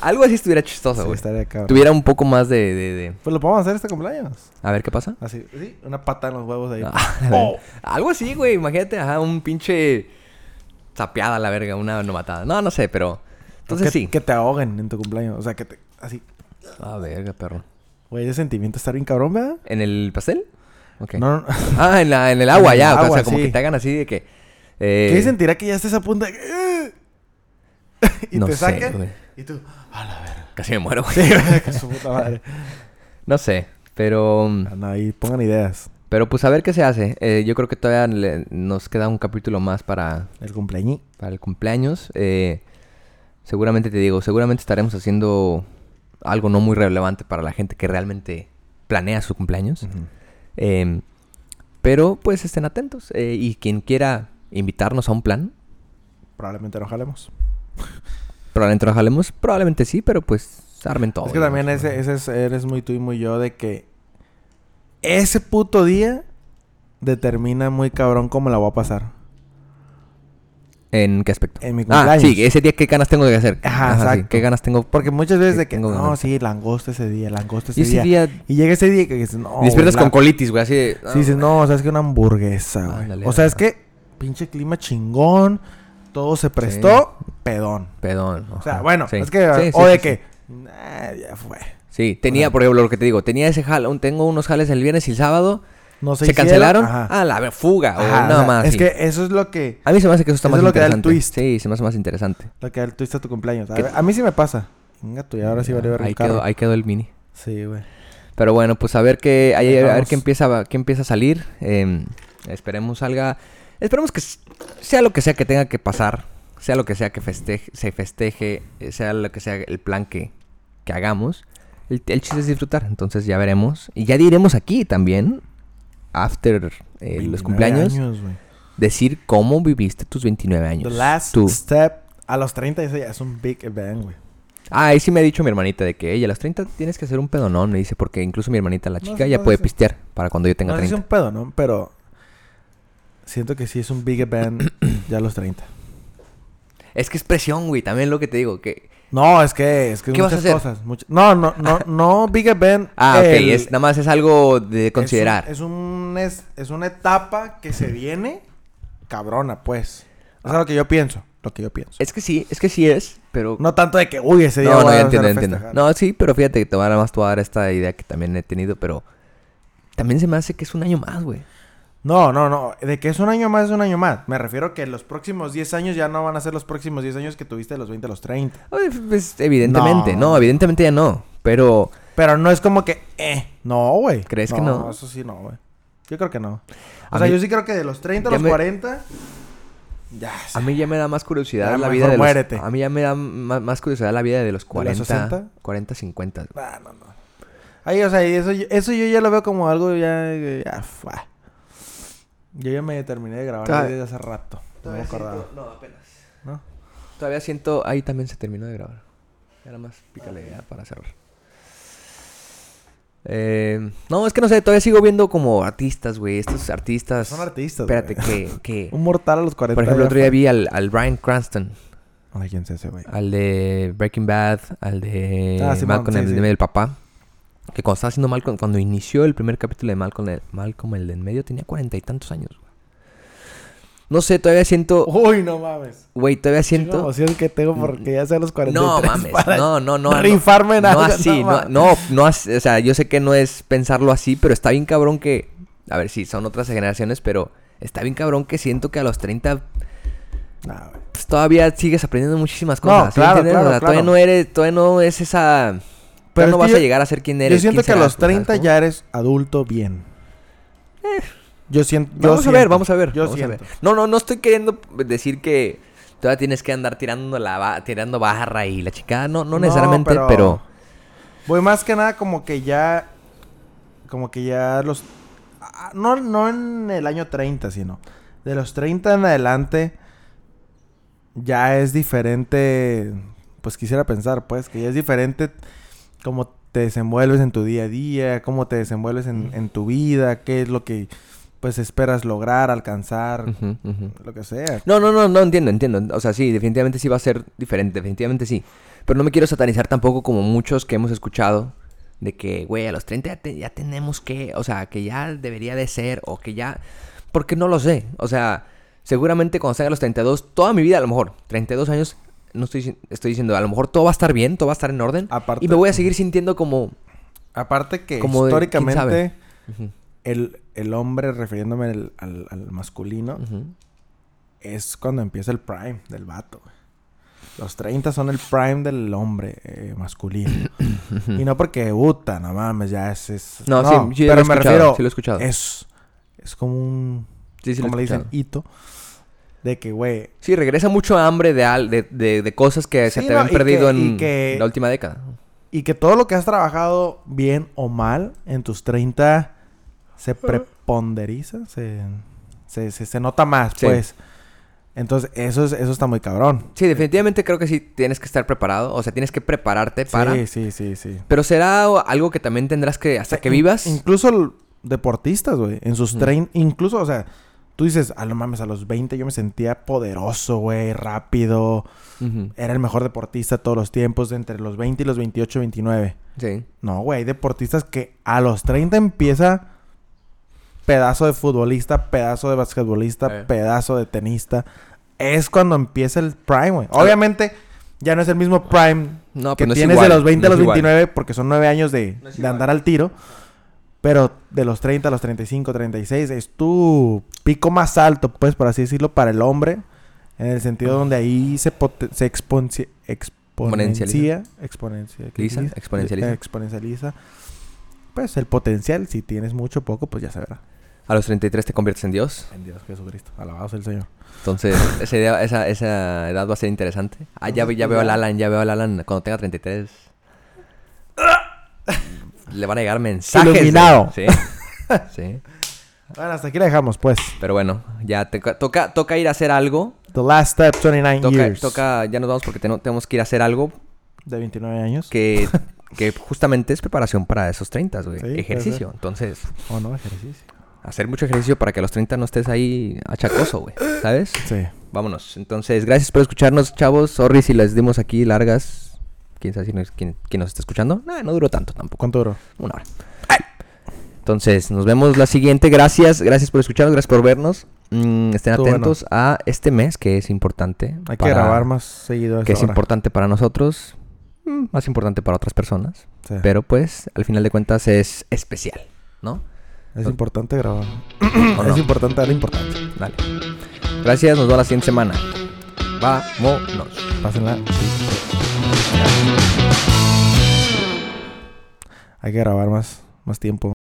Algo así estuviera chistoso, Sí, güey. estaría cabrón. Tuviera un poco más de, de, de- Pues lo podemos hacer este cumpleaños. A ver qué pasa. Así, sí, una pata en los huevos ahí. (laughs) Ah, Oh. Algo así, güey. Imagínate, ajá, un pinche. Tapeada la verga, una nomatada. No, no sé, pero. Entonces que, sí. Que te ahoguen en tu cumpleaños. O sea, que te... Así. Ah, verga, perro. Güey, ese sentimiento está bien cabrón, ¿verdad? ¿En el pastel? Ok. No, no. (laughs) Ah, en, la, en el agua, En el ya. o agua, sea, como sí. que te hagan así de que. eh, ¿Qué sentirá que ya estés a punto de... (laughs) y No te sé, saquen. güey. y tú... A la verga. Casi me muero, güey. Sí, (laughs) que su puta madre. No sé, pero. No, ahí pongan ideas. Pero pues a ver qué se hace. Eh, yo creo que todavía le- nos queda un capítulo más para, El cumpleaños. para el cumpleaños. Eh, seguramente te digo, seguramente estaremos haciendo algo no muy relevante para la gente que realmente planea su cumpleaños. Eh, pero pues estén atentos. Eh, y quien quiera invitarnos a un plan, Probablemente nos jalemos. Probablemente lo jalemos. Probablemente sí, pero pues armen todo. es que también ese, ese es- eres muy tú y muy yo de que ese puto día determina muy cabrón cómo la voy a pasar. ¿En qué aspecto? En mi Ah, cumpleaños. sí, ese día qué ganas tengo de hacer. Ajá, exacto. ¿Qué ganas tengo? Porque muchas veces de que, no, ganas. sí, langosta ese día, langosta ese, Y ese día. día Y llega ese día que dices, no. despiertas güey, con colitis, güey, así de... Sí, dices, no, o sea, es que una hamburguesa, güey. O sea, es que pinche clima chingón, todo se prestó, pedón. Pedón. O sea, bueno, Sí. es que, Sí, o de que, nah, ya fue. Sí, tenía, Ajá. por ejemplo, lo que te digo, tenía ese jale, un- tengo unos jales el viernes y el sábado, No se, se, hicieron, cancelaron, ajá. ah, la fuga, Ajá, o nada más. Es que eso es lo que, A mí se me hace que eso está eso más es lo que da el interesante. twist. Sí, se me hace más interesante. lo que da el twist a tu cumpleaños. A, Que- ver, a mí sí me pasa. Venga tú, y ahora sí vale ver ahí, un carro. quedó, ahí quedó el mini. Sí, güey. Pero bueno, pues a ver qué, a ver qué empieza, qué empieza a salir. eh, Esperemos salga. Esperemos que sea lo que sea que tenga que pasar. Sea lo que sea que festeje, se festeje. eh, Sea lo que sea el plan que, que hagamos. El, el chiste es disfrutar. Entonces ya veremos. Y ya diremos aquí también. After eh, los 29 cumpleaños. años. Decir cómo viviste tus 29 años. The last Tú. step a los 30 eso ya es un big event, güey. Ah, ahí sí me ha dicho mi hermanita de que ella a los 30 tienes que hacer un pedonón. Me dice, porque incluso mi hermanita, la No, chica, ya no, puede pistear para cuando yo tenga no sé si 30. es un ¿no? Pero siento que sí es un big event (clears throat) ya a los 30. Es que es presión, güey. También lo que te digo. que No, es que es que ¿Qué vas a muchas hacer? cosas. No, no, no, (laughs) no big event. Ah, ok. el- Es, nada más es algo de considerar. Es, un, es, un- es, una etapa que se viene cabrona, pues. Eso es lo que yo pienso. Lo que yo pienso. Es que sí, es que sí es, pero... No tanto de que, uy, ese día no, no, ya entiendo, entiendo. No, sí, pero fíjate que te voy a dar más te voy a dar esta idea que también he tenido, pero... También se me hace que es un año más, güey. No, no, no. De que es un año más, es un año más. Me refiero que los próximos 10 años ya no van a ser los próximos 10 años que tuviste de los 20 a los 30. Ay, Pues evidentemente, no. No. evidentemente ya no. Pero Pero no es como que, eh, no, güey. ¿Crees que no? eso sí no, güey. Yo creo que no. O A sea, mí- yo sí creo que de los 30 a los me- 40, ya. a mí ya me da más curiosidad Ya la vida de los... muérete. A mí ya me da más curiosidad la vida de los 40, 60? 40, 50. Ah, no, no. Ahí, o sea, eso, eso yo ya lo veo como algo ya. ya. Yo ya me terminé de grabar Todavía- desde hace rato. No me acordaba. no, apenas. ¿No? Todavía siento... Ahí también se terminó de grabar. Ya nada más pícale ya para cerrar. Eh, no, es que no sé, todavía sigo viendo como artistas, güey. Estos artistas. Son artistas. Espérate, que, que... (laughs) Un mortal a los 40. Por ejemplo, el otro día vi al, al Brian Cranston, Ay, quién es ese, güey. al de Breaking Bad, al de Ah, Simón, Malcolm, sí, el sí. del papá. Que cuando estaba haciendo Malcolm, cuando inició el primer capítulo de Malcolm, el, Malcolm, el de en medio, tenía cuarenta y tantos años. güey. No sé, todavía siento, Uy, no mames. güey, todavía siento. emoción que tengo porque ya sea los 43 No mames, para no, no, no. no. en No algo, así, no, mames. no, no así, o sea, yo sé que no es pensarlo así, pero está bien cabrón que, a ver, sí, son otras generaciones, pero está bien cabrón que siento que a los 30 No, güey. pues, todavía sigues aprendiendo muchísimas No, cosas. ¿sí claro, claro, O sea, todavía no eres, todavía no es esa, Pero pero no vas yo- a llegar a ser quien eres. Yo siento que a los pues, ¿sabes 30 cómo? ya eres adulto bien. Yo siento. yo Vamos a ver, vamos a ver. Yo vamos a ver. No, no, no estoy queriendo decir que todavía tienes que andar tirando la tirando barra y la chica, no, no necesariamente, pero... Voy más que nada como que ya. Como que ya los. ah, No, no en el año 30, sino. De los 30 en adelante. Ya es diferente. Pues quisiera pensar, pues, que ya es diferente. Cómo te desenvuelves en tu día a día. Cómo te desenvuelves en, en tu vida. Qué es lo que. Pues esperas lograr, alcanzar. Lo que sea. No, no, no, no entiendo, entiendo. O sea, sí, definitivamente sí va a ser diferente, definitivamente sí. Pero no me quiero satanizar tampoco como muchos que hemos escuchado de que, güey, a los 30 ya, te- ya tenemos que, o sea, que ya debería de ser o que ya... Porque no lo sé. O sea, seguramente cuando salga a los 32, toda mi vida a lo mejor, 32 años, no estoy, estoy diciendo, a lo mejor todo va a estar bien, todo va a estar en orden. Aparte- y me voy a seguir sintiendo como... Aparte que Como de- ¿quién históricamente. el, el hombre, refiriéndome al, al- al masculino, es cuando empieza el prime del vato. Los 30 son el prime del hombre eh, masculino. (coughs) y no porque, puta, no mames, ya es... es- No, sí, sí lo he pero me escuchado, refiero... sí lo he escuchado. Es, es como un... Sí, sí lo como le dicen, hito. De que, güey... Sí, regresa mucho hambre de, al- de, de, de cosas que se te no, habían perdido que- en que- la última década. Y que todo lo que has trabajado bien o mal en tus 30 se preponderiza, se, se, se, se nota más, Sí. pues. Entonces, eso, es, eso está muy cabrón. Sí, definitivamente creo que sí tienes que estar preparado. O sea, tienes que prepararte para. Sí, sí, sí, sí. Pero será algo que también tendrás que, hasta que vivas. Incluso deportistas, güey. En sus trein... Incluso, o sea... Tú dices, ah, no mames, a los 20 yo me sentía poderoso, güey, rápido. Era el mejor deportista de todos los tiempos, de entre los 20 y los 28, 29. Sí. No, güey, hay deportistas que a los 30 empieza pedazo de futbolista, pedazo de basquetbolista, Eh. pedazo de tenista. Es cuando empieza el prime, güey. Obviamente, ya no es el mismo prime No, que no es tienes de los 20 no a los igual. 29 porque son 9 años de, de andar al tiro. Pero de los 30 a los 35, 36 es tu pico más alto, pues, por así decirlo, para el hombre. En el sentido donde ahí se, se exponencia. Exponencia. exponencializa. Eh, exponencializa. Pues el potencial, si tienes mucho o poco, pues ya se verá. A los 33 te conviertes en Dios. En Dios Jesucristo. Alabado sea el Señor. Entonces, (laughs) esa, idea- esa, esa edad va a ser interesante. Ah, ya, ya veo al Alan, ya veo al Alan cuando tenga 33. (laughs) Le van a llegar mensajes. de- Iluminado. Sí. (laughs) Sí. Bueno, hasta aquí la dejamos, pues. Pero bueno, ya te- toca, toca ir a hacer algo. The last step, 29 Toca, years. toca, ya nos vamos porque ten- tenemos que ir a hacer algo De 29 años. que, (laughs) que justamente es preparación para esos 30, güey. Sí, ejercicio. Entonces, O no, ejercicio. hacer mucho ejercicio para que a los 30 no estés ahí achacoso, güey. ¿Sabes? Sí. Vámonos. Entonces, gracias por escucharnos, chavos. Sorry si les dimos aquí largas. ¿Quién sabe si nos, quién, quién nos está escuchando? No, no duró tanto tampoco. ¿Cuánto duró? Una hora. Entonces, nos vemos la siguiente. Gracias, gracias por escucharnos, gracias por vernos. Mm, estén atentos a este mes que es importante. Hay que grabar más seguido a Que es importante para nosotros, mm, más importante para otras personas. Sí. Pero pues, al final de cuentas es especial, ¿no? Es importante grabar. ¿O (clears throat) no? Es importante darle importancia. Dale. Gracias, nos vemos la siguiente semana. Vámonos. Pásenla. Hay que grabar más, más tiempo.